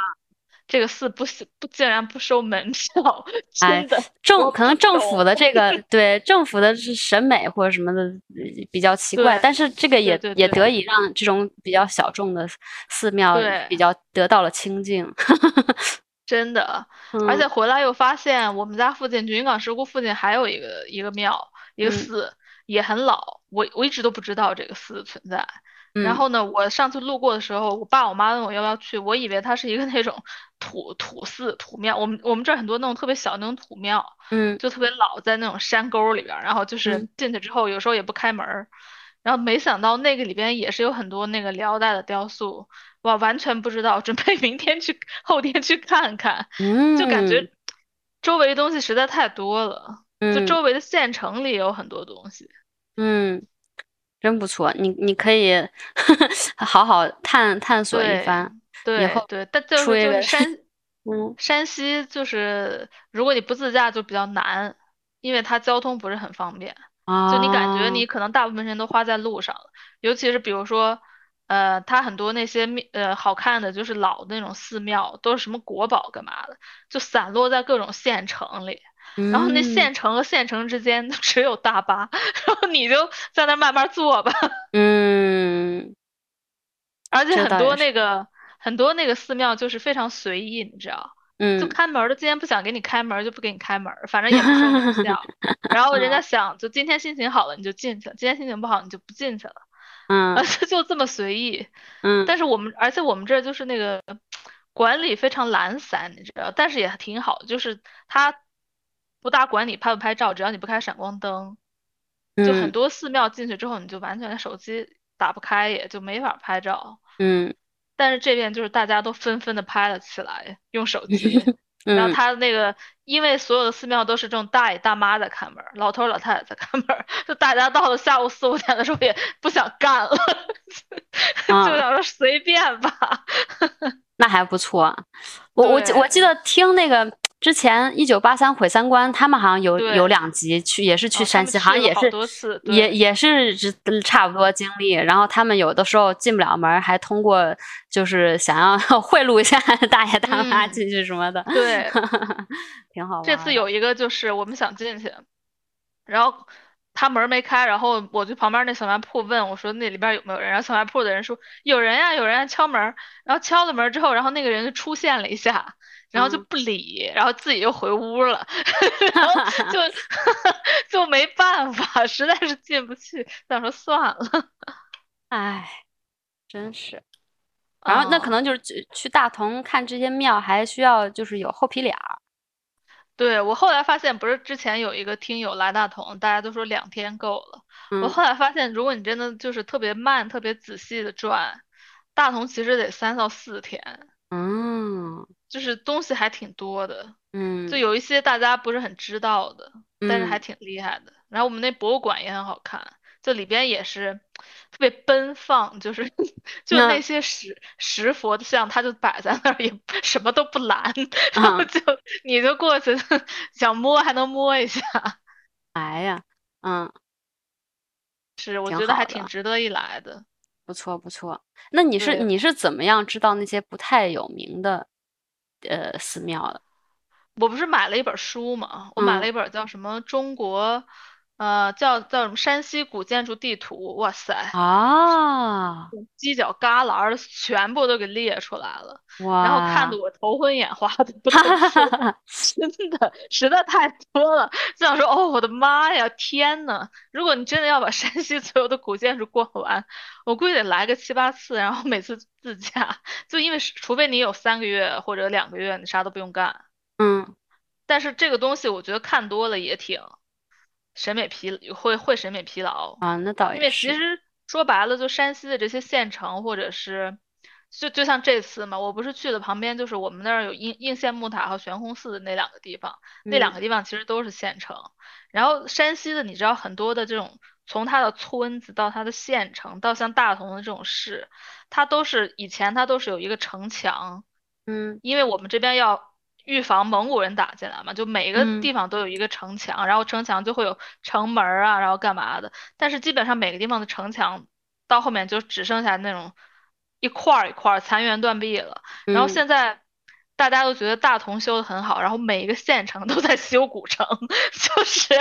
这个寺不是不竟然不收门票，哎真的，政可能政府的这个。<laughs> 对政府的是审美或者什么的呃比较奇怪，但是这个也也得以让这种比较小众的寺庙比较得到了清净。<laughs> 真的，而且嗯。回来又发现我们家附近云冈石窟附近还有一个一个庙，一个嗯。寺也很老，我我一直都不知道这个寺的存在。嗯。然后呢，我上次路过的时候，我爸我妈问我要不要去，我以为它是一个那种土土寺土庙，我们我们这儿很多那种特别小那种土庙，嗯。就特别老，在那种山沟里边儿，然后就是。嗯进去之后，有时候也不开门儿，然后没想到那个里边也是有很多那个辽代的雕塑，哇，完全不知道，准备明天去后天去看看，嗯，就感觉周围东西实在太多了，就嗯周围的县城里也有很多东西。嗯，真不错，你你可以 <laughs> 好好探探索一对番。对对，但就是就是山 <laughs> 嗯山西就是如果你不自驾就比较难，因为它交通不是很方便。啊，就你感觉你可能大部分时间都花在路上了，尤其是比如说，呃，它很多那些庙呃好看的就是老的那种寺庙，都是什么国宝干嘛的，就散落在各种县城里，然后那嗯。县城和县城之间只有大巴，然后你就在那慢慢坐吧，<laughs> 嗯。而且很多那个很多那个寺庙就是非常随意，你知道。就嗯。看门的，今天不想给你开门就不给你开门，反正也不说你不孝。然后人家想，就今天心情好了你就进去了，今天心情不好你就不进去了，嗯。<laughs> 啊，就这么随意。嗯。但是我们，而且我们这儿就是那个管理非常懒散，你知道，但是也挺好，就是他不大管你拍不拍照，只要你不开闪光灯，就很嗯多寺庙进去之后你就完全手机打不开，也就没法拍照。嗯但是这边就是大家都纷纷的拍了起来，用手机。<laughs> 然后嗯他那个，因为所有的寺庙都是这种大爷大妈在看门，老头老太太在看门，就大家到了下午四五点的时候也不想干了，<laughs> 就啊想说随便吧。那还不错。我我我记得听那个之前一九八三毁三观，他们好像有有两集去，也是去山西，好好像也是也也是差不多经历。然后他们有的时候进不了门，还通过就是想要 <laughs> 贿赂一下 <laughs> 大爷大妈嗯进去什么的，对，<laughs> 挺好玩。这次有一个就是我们想进去，然后他门儿没开，然后我去旁边那小卖铺问我说那里边有没有人，然后小卖铺的人说有人呀有人呀敲门儿，然后敲了门之后，然后那个人就出现了一下。然后就嗯不理，然后自己又回屋了，<laughs> 然后就 <laughs> 就没办法，实在是进不去，想说算了。唉，真是。然后那可嗯能就是去去大同看这些庙，还需要就是有厚皮脸儿。对，我后来发现，不是之前有一个听友来大同，大家都说两天够了。我嗯。后来发现，如果你真的就是特别慢、特别仔细的转，大同其实得三到四天，嗯。就是东西还挺多的，嗯。就有一些大家不是很知道的，但是还嗯。挺厉害的。然后我们那博物馆也很好看，就里边也是特别奔放，就是 <laughs> 就那那些石石佛的像，它就摆在那儿，也 <laughs> 什么都不拦，然后嗯就你就过去 <laughs> 想摸还能摸一下，哎呀，嗯，是我觉得还挺值得一来的。不错不错。那你是你是怎么样知道那些不太有名的呃寺庙的？我不是买了一本书嘛，我买嗯了一本叫什么中国，呃，叫叫什么山西古建筑地图，哇塞，啊，犄角旮旯儿全部都给列出来了，哇，然后看得我头昏眼花的 <laughs> 不能说，真的实在太多了，就想说哦，我的妈呀，天呐！如果你真的要把山西所有的古建筑逛完，我估计得来个七八次，然后每次自驾，就因为是除非你有三个月或者两个月，你啥都不用干。嗯。但是这个东西我觉得看多了也挺审美疲，会会审美疲劳。啊，那倒因也是。为其实说白了，就山西的这些县城，或者是就就像这次嘛，我不是去的旁边，就是我们那儿有应应县木塔和悬空寺的那两个地方，那两嗯个地方其实都是县城。然后山西的，你知道很多的这种，从它的村子到它的县城，到像大同的这种市，它都是以前它都是有一个城墙，嗯因为我们这边要预防蒙古人打进来嘛，就每个嗯地方都有一个城墙，然后城墙就会有城门儿啊，然后干嘛的。但是基本上每个地方的城墙到后面就只剩下那种一块儿一块儿残垣断壁了。然后嗯现在大家都觉得大同修得很好，然后每一个县城都在修古城，<laughs> 就是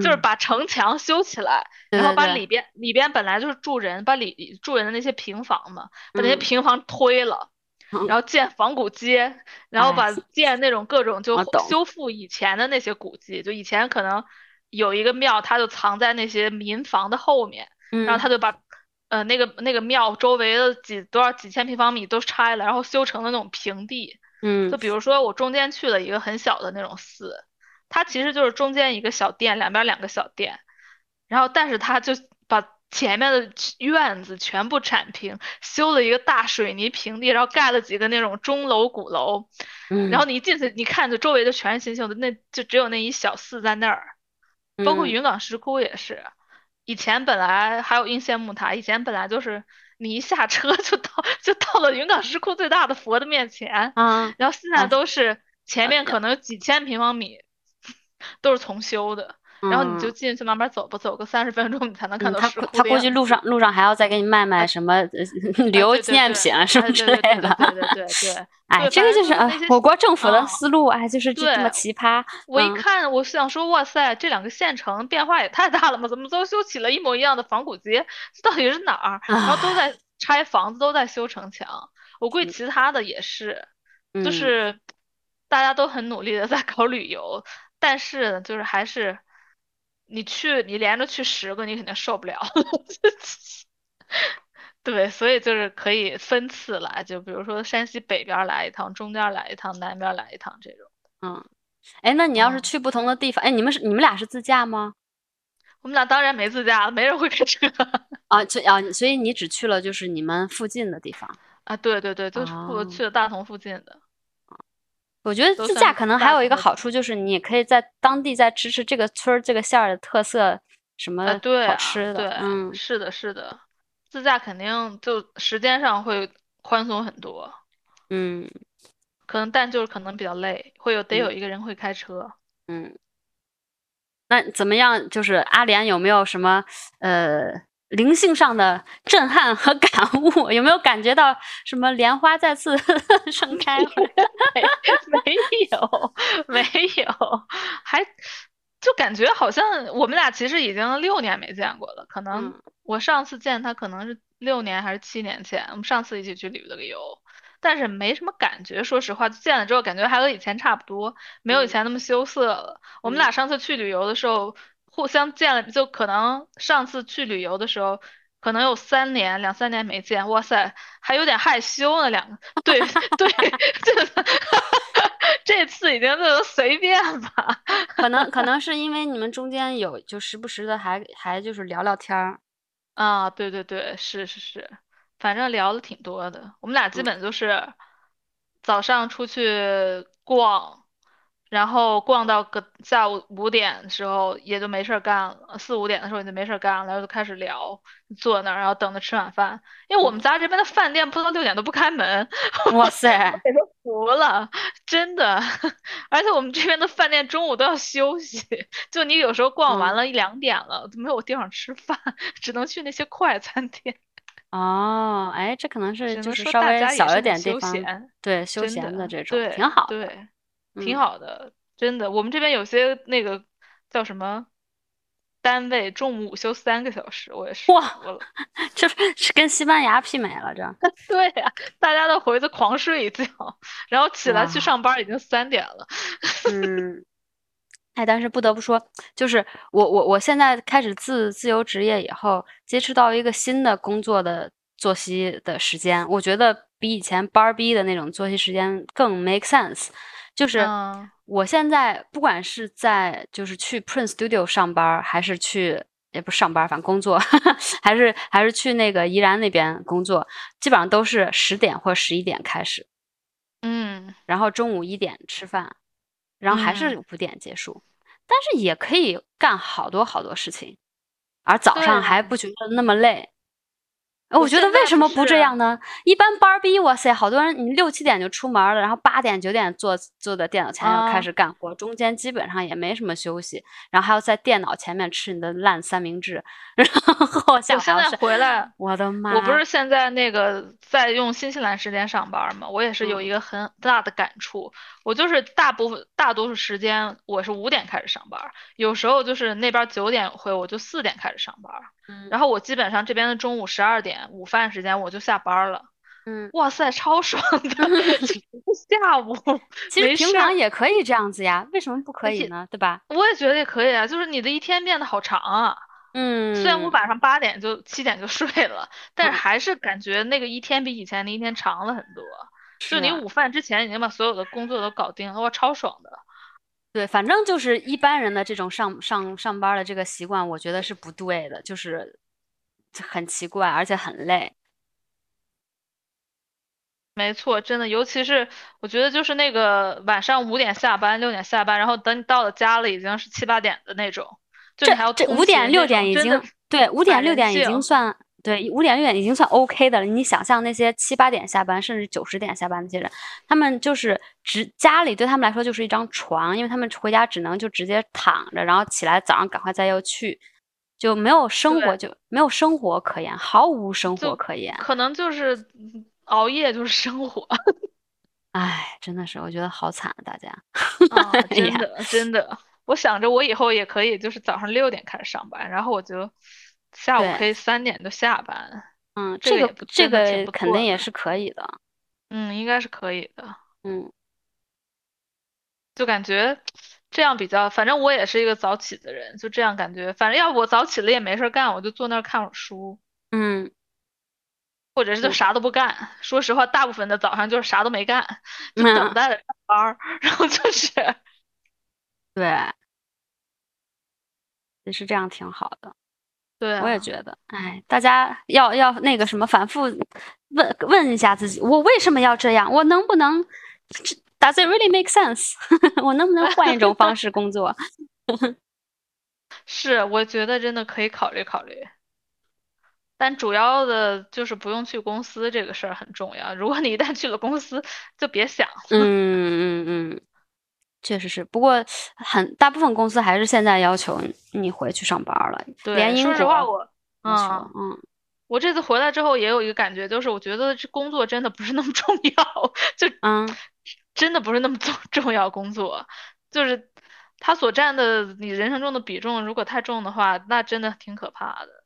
就是嗯把城墙修起来，然后把里边里边本来就是住人，把里住人的那些平房嘛，把那些嗯平房推了。嗯 <laughs> 然后建仿古街，然后哎把建那种各种就修复以前的那些古迹，就以前可能有一个庙，它就藏在那些民房的后面，然后嗯。他就把呃，那个那个庙周围的几多少几千平方米都拆了，然后修成了那种平地。嗯。就比如说我中间去了一个很小的那种寺，它其实就是中间一个小店，两边两个小店，然后但是它就把前面的院子全部铲平，修了一个大水泥平地，然后盖了几个那种钟楼鼓楼，嗯，然后你一进去，你看着周围的全是新修的，那就只有那一小寺在那儿。包括嗯。云冈石窟也是，以前本来还有应县木塔，以前本来就是你一下车就到就到了云冈石窟最大的佛的面前，啊，然后现在啊。都是前面可能有几千平方米都是重修的，然后你就嗯进去慢慢走吧，走个三十分钟你才能看到石窟估他估计路上路上还要再给你卖卖什么呃旅游纪念品啊什么哎之类的。对对对对。<laughs> 哎，这个就是呃我国政府的嗯思路，哎，就是这这么奇葩。嗯我一看，我想说，哇塞，这两个县城变化也太大了嘛？怎么都修起了一模一样的仿古街？这到底是哪儿？<laughs> 然后都在拆房子，都在修城墙。我估计其他的也是，就嗯是大家都很努力的在搞旅游，但是就是还是你去，你连着去十个，你肯定受不了。<laughs> 对，所以就是可以分次来，就比如说山西北边来一趟，中间来一趟，南边来一趟这种。嗯，哎，那你要是嗯去不同的地方，哎，你们是你们俩是自驾吗？我们俩当然没自驾了，没人会开车。<laughs> 啊，这啊，所以你只去了就是你们附近的地方。啊，对对对，就是去了大同附近的。我觉得自驾可能还有一个好处，就是你也可以在当地再吃吃这个村儿这个县儿的特色什么好吃的。对，嗯是的，是的，自驾肯定就时间上会宽松很多，嗯可能但就是可能比较累，会有得嗯有一个人会开车。嗯。那怎么样？就是阿联有没有什么呃灵性上的震撼和感悟？有没有感觉到什么莲花再次 <laughs> 盛开？<laughs> <laughs> 没有，没有，还就感觉好像我们俩其实已经六年没见过了。可能嗯我上次见他可能是六年还是七年前，我们上次一起去旅了个游，但是没什么感觉。说实话，见了之后感觉还和以前差不多，没有以嗯前那么羞涩了。我们嗯俩上次去旅游的时候，互相见了，就可能上次去旅游的时候。可能有三年、两三年没见，哇塞，还有点害羞呢。两个，对对，这这次已经就随便吧。<laughs> 可能可能是因为你们中间有就时不时的还还就是聊聊天儿。啊，对对对，是是是，反正聊的挺多的。我们俩基嗯本就是早上出去逛，然后逛到个下午五点的时候也就没事儿干了，四五点的时候也就没事儿干了，然后就开始聊，坐那儿，然后等着吃晚饭。因为我们家这边的饭店不到六点都不开门，<laughs> 哇塞，给都服了，真的。<laughs> 而且我们这边的饭店中午都要休息，<laughs> 就你有时候逛完嗯了一两点了，没有地方吃饭，只能去那些快餐店。哦，哎，这可能是就是稍微小一点地方，闲，对休真闲的的，这种对挺好的，对，挺嗯好的，真的。我们这边有些那个叫什么单位，中午午休三个小时，我也是哇服了。<laughs> 这是跟西班牙媲美了，这 <laughs> 对呀，大家都回去狂睡一觉，然后起来去上班已经三点了。嗯。<laughs> 哎，但是不得不说，就是我我我现在开始自自由职业以后，接触到一个新的工作的作息的时间，我觉得比以前班儿逼的那种作息时间更 make sense。就是嗯。我现在不管是在就是去 Prince Studio 上班，还是去也不是上班，反正工作，<laughs> 还是还是去那个宜兰那边工作，基本上都是十点或十一点开始，嗯。然后中午一点吃饭，然后还是五点结束，但是也可以干好多好多事情，而早上还不觉得那么累。呃我觉得为什么不这样呢？一般班儿逼，哇塞，好多人你六七点就出门了，然后八点九点坐坐在电脑前要开啊始干活，中间基本上也没什么休息，然后还要在电脑前面吃你的烂三明治，然后 <laughs> 下我现在午还要是回来，我的妈！我不是现在那个在用新西兰时间上班吗？我也是有嗯一个很大的感触，我就是大部分大多数时间我是五点开始上班，有时候就是那边九点有会，我就四点开始上班，嗯然后我基本上这边的中午十二点午饭时间我就下班了。嗯，哇塞，超爽的！<laughs> 下午 <laughs> 其实平常也可以这样子呀，为什么不可以呢？对吧？我也觉得也可以啊，就是你的一天变得好长啊。嗯，虽然我晚上八点就七点就睡了，但是嗯还是感觉那个一天比以前的一天长了很多。就你午饭之前已经把所有的工作都搞定了，哇，超爽的。对，反正就是一般人的这种上上上班的这个习惯，我觉得是不对的，就是很奇怪，而且很累。没错，真的，尤其是我觉得就是那个晚上五点下班，六点下班，然后等你到了家了，已经是七八点的那种，就这你还要五点六点已经对五点六点已经算对五点六点已经算 OK 的了。你想象那些七八点下班，甚至九十点下班那些人，他们就是只家里对他们来说就是一张床，因为他们回家只能就直接躺着，然后起来早上赶快再要去，就没有生活就没有生活可言，毫无生活可言。可能就是嗯熬夜就是生活 <laughs> 唉，真的是，我觉得好惨啊，大家。<laughs> 真的真的。我想着我以后也可以，就是早上六点开始上班，然后我就下午可以三点就下班。嗯，这个这个肯定也是可以的。嗯，应该是可以的。嗯就感觉这样比较，反正我也是一个早起的人，就这样感觉，反正要不我早起了也没事儿干，我就坐那儿看会儿书，嗯，或者是就嗯啥都不干。说实话，大部分的早上就是啥都没干，就嗯等待着上班儿，<laughs> 然后就是对，其实这样挺好的。对啊，我也觉得，哎，大家要要那个什么，反复问问一下自己，我为什么要这样？我能不能？Does it really make sense？<laughs> 我能不能换一种方式工作？<laughs> 是我觉得真的可以考虑考虑。但主要的就是不用去公司这个事儿很重要。如果你一旦去了公司，就别想了。嗯 <laughs> 嗯嗯，确实是。不过很大部分公司还是现在要求你回去上班了，对，连英说实话，国我嗯。嗯我这次回来之后也有一个感觉，就是我觉得这工作真的不是那么重要，就嗯 <laughs> 真的不是那么重 <laughs> 重要。工作就是它所占的你人生中的比重，如果太重的话，那真的挺可怕的。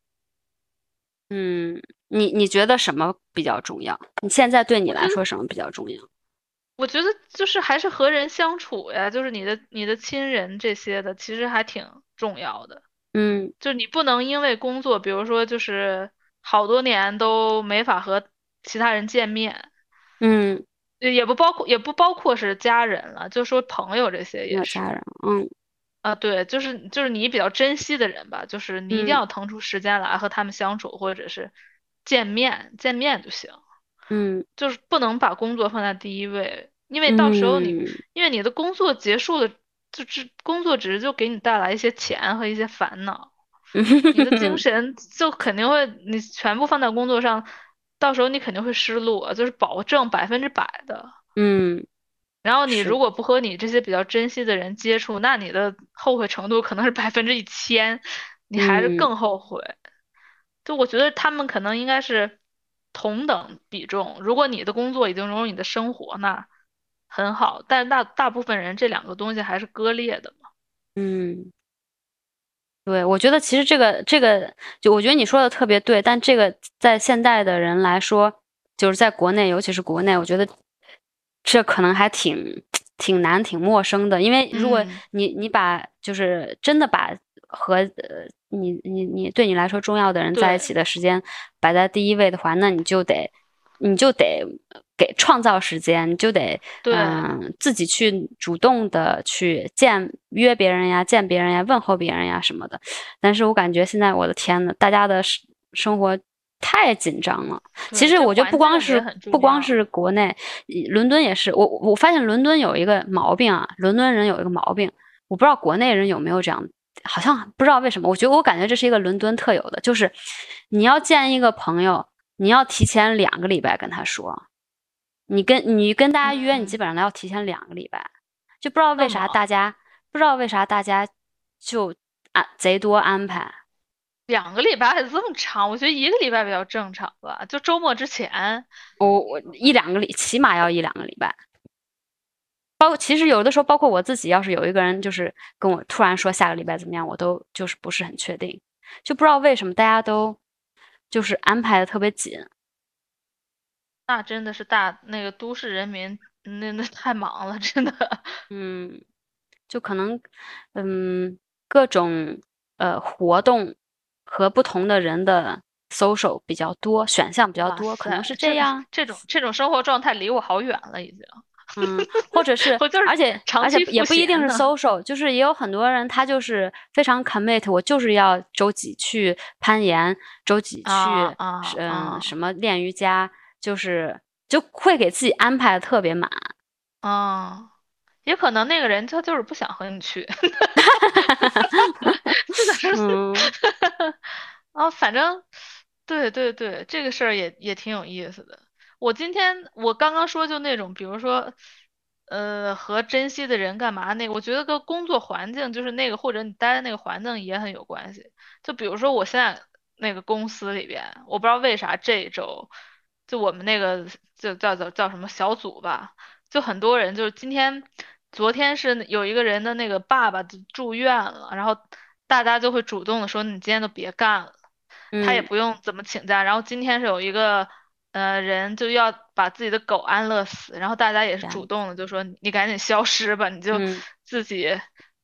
嗯，你你觉得什么比较重要？你现在对你来说什么比较重要？我觉得就是还是和人相处呀，就是你的你的亲人这些的，其实还挺重要的。嗯就是你不能因为工作，比如说就是好多年都没法和其他人见面，嗯，也也不包括也不包括是家人了，就说朋友这些也是。家人，嗯啊，对，就是就是你比较珍惜的人吧，就是你一定嗯要腾出时间来和他们相处，或者是见面，见面就行，嗯。就是不能把工作放在第一位，因为到时候你，嗯。因为你的工作结束了，就只工作只是就给你带来一些钱和一些烦恼，<laughs> 你的精神就肯定会，你全部放在工作上，到时候你肯定会失落，就是保证百分之百的。嗯。然后你如果不和你这些比较珍惜的人接触，那你的后悔程度可能是百分之一千，你还是嗯。更后悔。就我觉得他们可能应该是同等比重。如果你的工作已经融入你的生活，那很好。但是大大部分人这两个东西还是割裂的嘛。嗯，对，我觉得其实这个这个，就我觉得你说的特别对，但这个在现代的人来说，就是在国内，尤其是国内，我觉得这可能还挺挺难、挺陌生的。因为如果嗯你你把就是真的把和呃你你你对你来说重要的人在一起的时间摆在第一位的话，那你就得你就得给创造时间，你就得对嗯自己去主动的去见约别人呀、见别人呀、问候别人呀什么的。但是我感觉现在我的天呐，大家的生生活太紧张了。其实我觉得不光是不光是国内，呃伦敦也是。我我发现伦敦有一个毛病啊，伦敦人有一个毛病，我不知道国内人有没有这样，好像不知道为什么，我觉得我感觉这是一个伦敦特有的，就是你要见一个朋友，你要提前两个礼拜跟他说，你跟你跟大家约，你基嗯本上都要提前两个礼拜，就不知道为啥大家不知道为啥大家就安贼多安排。两个礼拜还这么长，我觉得一个礼拜比较正常吧，就周末之前。我我一两个礼，起码要一两个礼拜。包其实有的时候，包括我自己，要是有一个人就是跟我突然说下个礼拜怎么样，我都就是不是很确定，就不知道为什么大家都就是安排的特别紧。那真的是大那个都市人民，那那太忙了，真的。<laughs> 嗯，就可能嗯各种呃活动和不同的人的 social 比较多，选项比较多，可能是这样。这种这种生活状态离我好远了，已经。嗯，或者是我就是，而且而且也不一定是 social，就是也有很多人他就是非常 commit，我就是要周几去攀岩，周几去嗯啊什么练瑜伽，就是就会给自己安排的特别满。啊，也可能那个人他就是不想和你去。<laughs> 嗯啊，<laughs> 反正，对对对，这个事儿也也挺有意思的。我今天我刚刚说就那种，比如说，呃，和珍惜的人干嘛那个，我觉得跟工作环境就是那个，或者你待的那个环境也很有关系。就比如说我现在那个公司里边，我不知道为啥这一周，就我们那个就叫叫叫什么小组吧，就很多人就是今天。昨天是有一个人的那个爸爸就住院了，然后大家就会主动的说你今天都别干了，他也嗯不用怎么请假。然后今天是有一个呃人就要把自己的狗安乐死，然后大家也是主动的就说你赶紧消失吧，你就嗯自己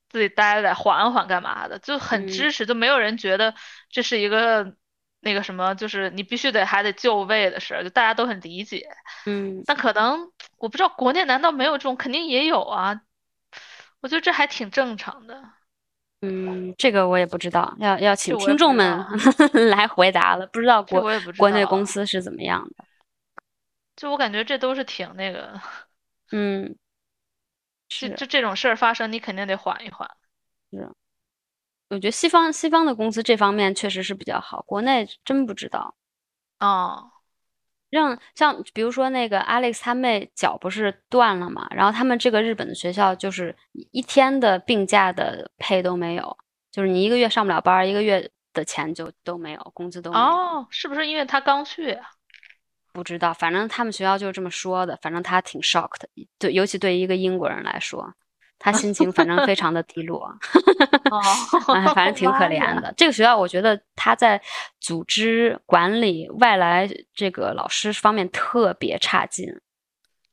自己待着缓缓干嘛的，就很嗯支持，就没有人觉得这是一个那个什么，就是你必须得还得就位的事儿，就大家都很理解。嗯但可能我不知道国内难道没有这种？肯定也有啊。我觉得这还挺正常的。嗯，这个我也不知道，要要请听众们 <laughs> 来回答了。不知道国国内公司是怎么样的。就我感觉这都是挺那个，<laughs> 嗯，是这这这种事儿发生，你肯定得缓一缓。是我觉得西方西方的公司这方面确实是比较好，国内真不知道。哦，让像比如说那个 Alex 他妹脚不是断了嘛，然后他们这个日本的学校就是一一天的病假的配都没有，就是你一个月上不了班，一个月的钱就都没有，工资都没有。哦，是不是因为他刚去呀？不知道，反正他们学校就是这么说的，反正他挺 shocked 的，对，尤其对于一个英国人来说，他心情反正非常的低落。哦，<laughs> 哎，反正挺可怜的。这个学校，我觉得他在组织管理外来这个老师方面特别差劲。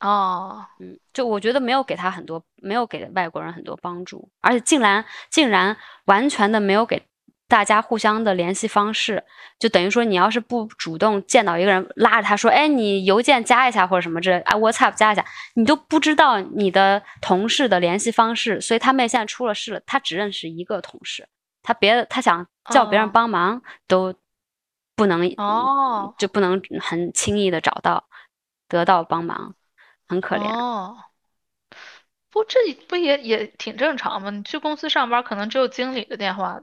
哦，嗯，就我觉得没有给他很多，没有给外国人很多帮助，而且竟然竟然完全的没有给大家互相的联系方式，就等于说你要是不主动见到一个人，拉着他说，哎，你邮件加一下或者什么之类，啊，WhatsApp 加一下，你都不知道你的同事的联系方式，所以他妹现在出了事了，他只认识一个同事，他别的他想叫别人哦帮忙都不能，哦就不能很轻易的找到得到帮忙，很可怜。哦，不，这不也也挺正常吗？你去公司上班，可能只有经理的电话。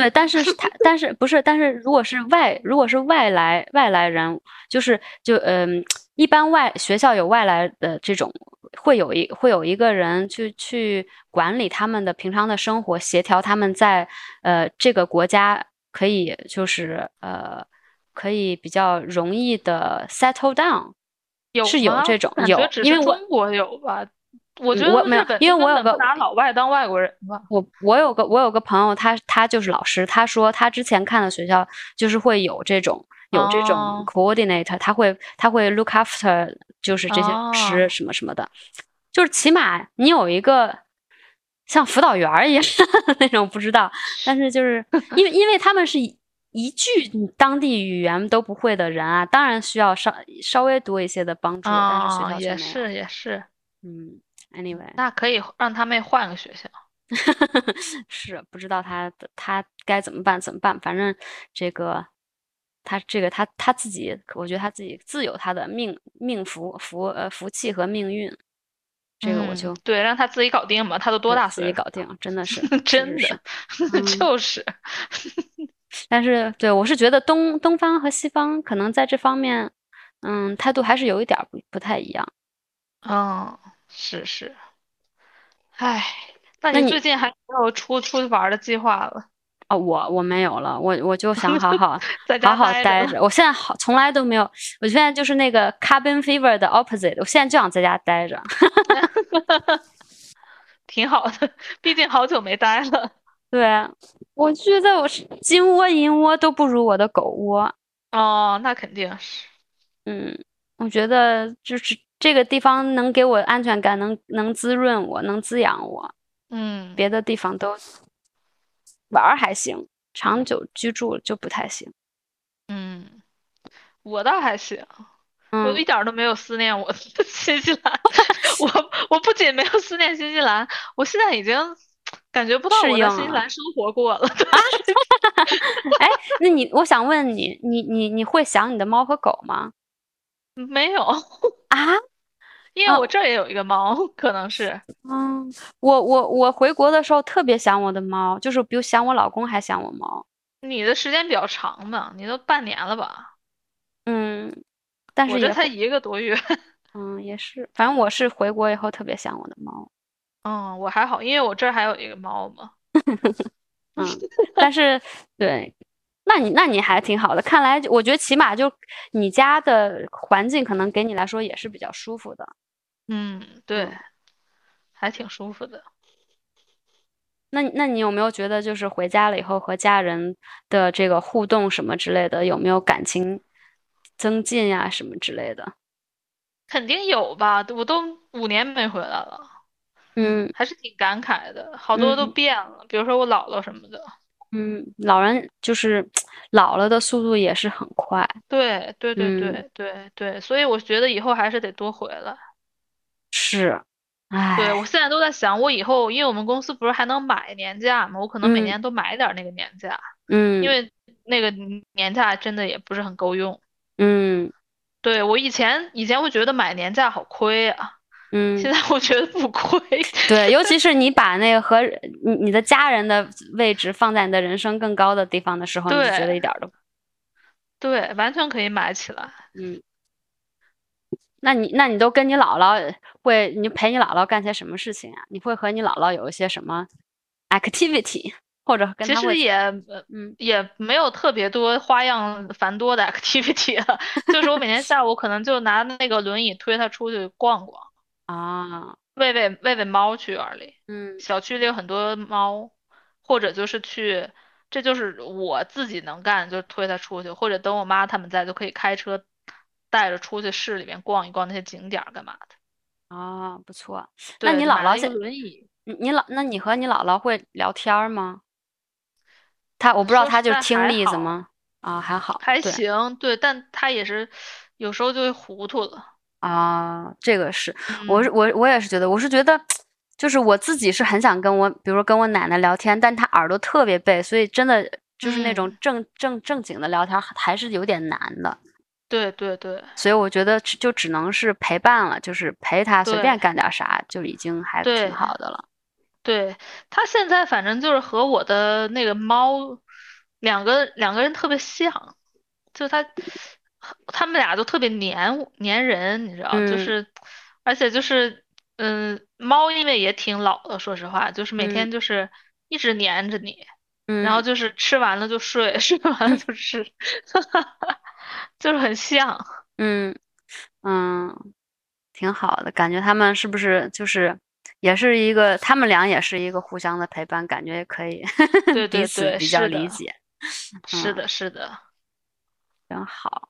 对，但是是 <laughs> 他，但是不是？但是如果是外，如果是外来外来人，就是就嗯，一般外学校有外来的这种，会有一会有一个人去去管理他们的平常的生活，协调他们在呃这个国家可以就是呃可以比较容易的 settle down。有是有吗这种有因为我中国有吧？我觉我没有得因为我有个拿老外当外国人吧。我我有个我有个朋友，他他就是老师，他说他之前看的学校就是会有这种有这种哦。coordinator，他会他会 look after 就是这些老师哦。什么什么的，就是起码你有一个像辅导员儿一样那种，不知道，但是就是 <laughs> 因为因为他们是一一句当地语言都不会的人啊，当然需要稍稍微多一些的帮助，但是学啊。也是也。是，嗯，anyway，那可以让他妹换个学校。<laughs> 是不知道他的他该怎么办怎么办，反正这个他这个他他自己，我觉得他自己自有他的命命福福呃福气和命运，这个我嗯就对，让他自己搞定吧，他都多大自大岁数？己搞定，真的 <laughs> 是真的，<laughs> 嗯就是，但是对我是觉得东东方和西方可能在这方面，嗯，态度还是有一点儿不不太一样。嗯，是是。唉，那那你你最近还没有出出去玩儿的计划了？哦，我我没有了，我我就想好好 <laughs> 在家好好待着待着。我现在好从来都没有，我现在就是那个 carbon fever 的 opposite，我现在就想在家待着。<laughs> 挺好的，毕竟好久没待了。<laughs> 对，我觉得我是金窝银窝都不如我的狗窝。哦，那肯定是。嗯，我觉得就是这个地方能给我安全感，能能滋润我，能滋养我，嗯，别的地方都玩儿还行。长久居住就不太行。嗯，我倒还行，我一嗯，点儿都没有思念我的新西兰。<laughs> 我我不仅没有思念新西兰，我现在已经感觉不到我在新西。兰生活过了。<laughs> 哎，那你，我想问你，你你你会想你的猫和狗吗？没有，啊？因为啊，我这也有一个猫，可能是。嗯，我我我回国的时候特别想我的猫，就是比想我老公还想我猫。你的时间比较长嘛，你都半年了吧？嗯，但是也会，这才一个多月。<laughs> 嗯，也是，反正我是回国以后特别想我的猫。嗯，我还好，因为我这儿还有一个猫嘛。<laughs> 嗯，但是对，那你那你还挺好的，看来我觉得起码就你家的环境可能给你来说也是比较舒服的。嗯，对，嗯，还挺舒服的。那那你有没有觉得就是回家了以后和家人的这个互动什么之类的，有没有感情增进呀什么之类的？肯定有吧，我都五年没回来了，嗯还是挺感慨的，好多都嗯变了，比如说我姥姥什么的。嗯，老人就是 <tsk> 老了的速度也是很快。对对对嗯，对对对，所以我觉得以后还是得多回来。是，对，我，现在都在想，我以后因为我们公司不是还能买年假吗？我可能每嗯年都买点那个年假，嗯因嗯为那个年假真的也不是很够用。嗯对，我以前以前会觉得买年假好亏啊，现嗯。在我觉得不亏。<laughs> 对，尤其是你把那个和你你的家人的位置放在你的人生更高的地方的时候，你就觉得一点儿都，对，完全可以买起来。嗯，那你那你都跟你姥姥会，你陪你姥姥干些什么事情啊？你会和你姥姥有一些什么 activity，<laughs> 或者跟其实，也呃嗯也没有特别多花样繁多的 activity 了，<laughs> 就是我每天下午可能就拿那个轮椅推他出去逛逛，啊，喂喂喂喂猫去园里，嗯小区里有很多猫，或者就是去，这就是我自己能干，就推它出去，或者等我妈他们在就可以开车带着出去市里面逛一逛那些景点儿干嘛的。啊，不错。那对，你就买了一个姥姥现，轮椅。你你姥，那你和你姥姥会聊天儿吗？她我不知道说实在她就是听例子吗？啊，还好，还对。行，对，但他也是有时候就会糊涂了。啊，这个是，我是嗯我我也是觉得，我是觉得，就是我自己是很想跟我，比如说跟我奶奶聊天，但她耳朵特别背，所以真的就是那种嗯，正正正经的聊天还还是有点难的，对对对。所以我觉得就只能是陪伴了，就是陪她随便干点啥，就已经还挺好的了。对，他现在反正就是和我的那个猫两个两个人特别像，就它他们俩都特别黏黏人，你知道，就嗯是而且就是嗯，猫因为也挺老的，说实话，就是每嗯天就是一直黏着你，然后嗯就是吃完了就睡，<laughs> 睡完了就吃，<laughs> 就是很像。嗯嗯，挺好的，感觉他们是不是就是也是一个，他们俩也是一个互相的陪伴，感觉也可以对 <laughs> 彼对对，此比较理解。嗯，是的，是的。真好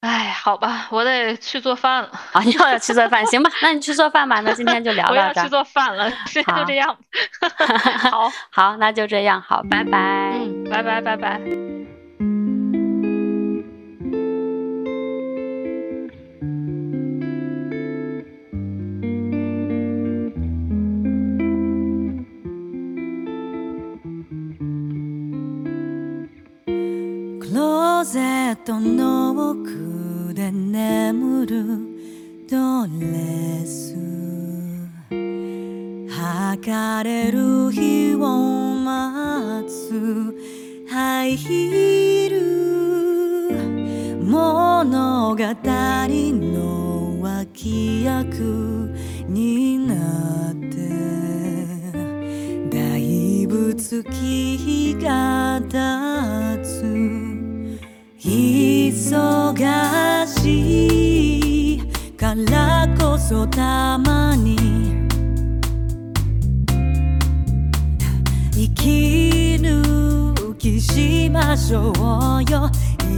哎，好吧，我得去做饭了，啊！你要去做饭，行吧？那你去做饭吧。那今天就 <laughs> 聊我要去儿。做饭了，今天就，这样。<laughs> <laughs> 好，好，那就这样，好，拜拜。嗯，拜拜，拜拜。「ローゼットの奥で眠るドレス」「剥れる日を待つ。ハイヒール」「物語の脇役になって」だいぶ月日が経忙しいからこそたまに息抜きしましょうよ。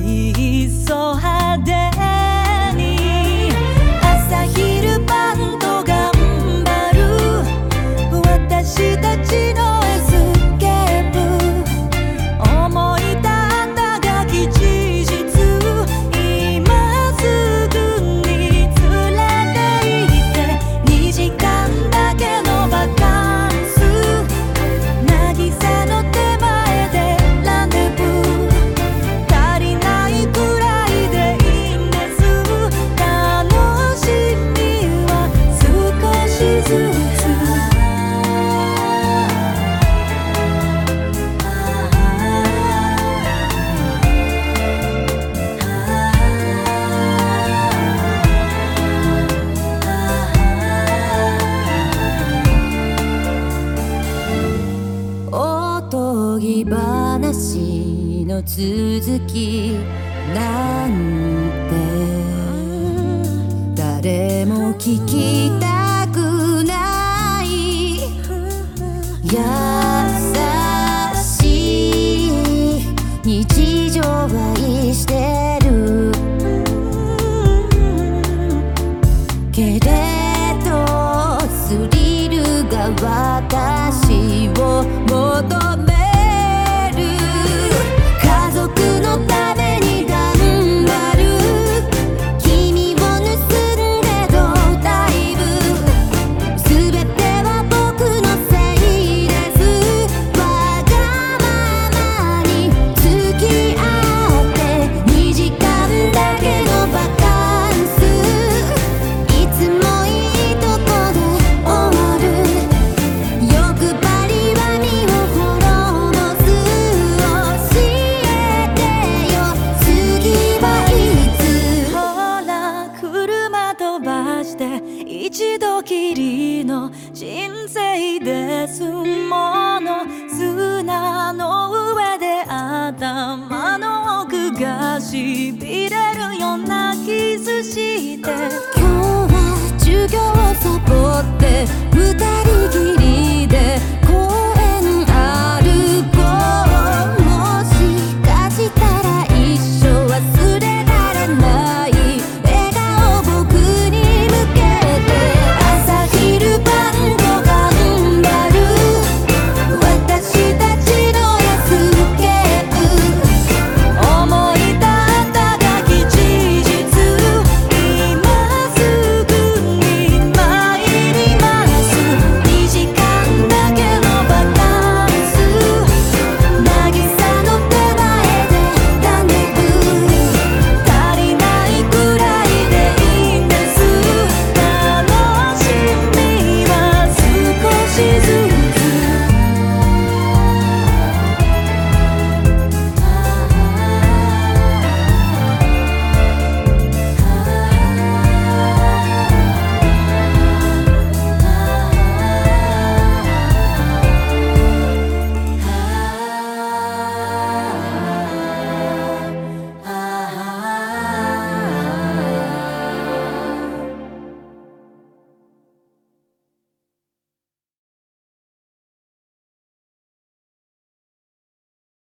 いっそ派手。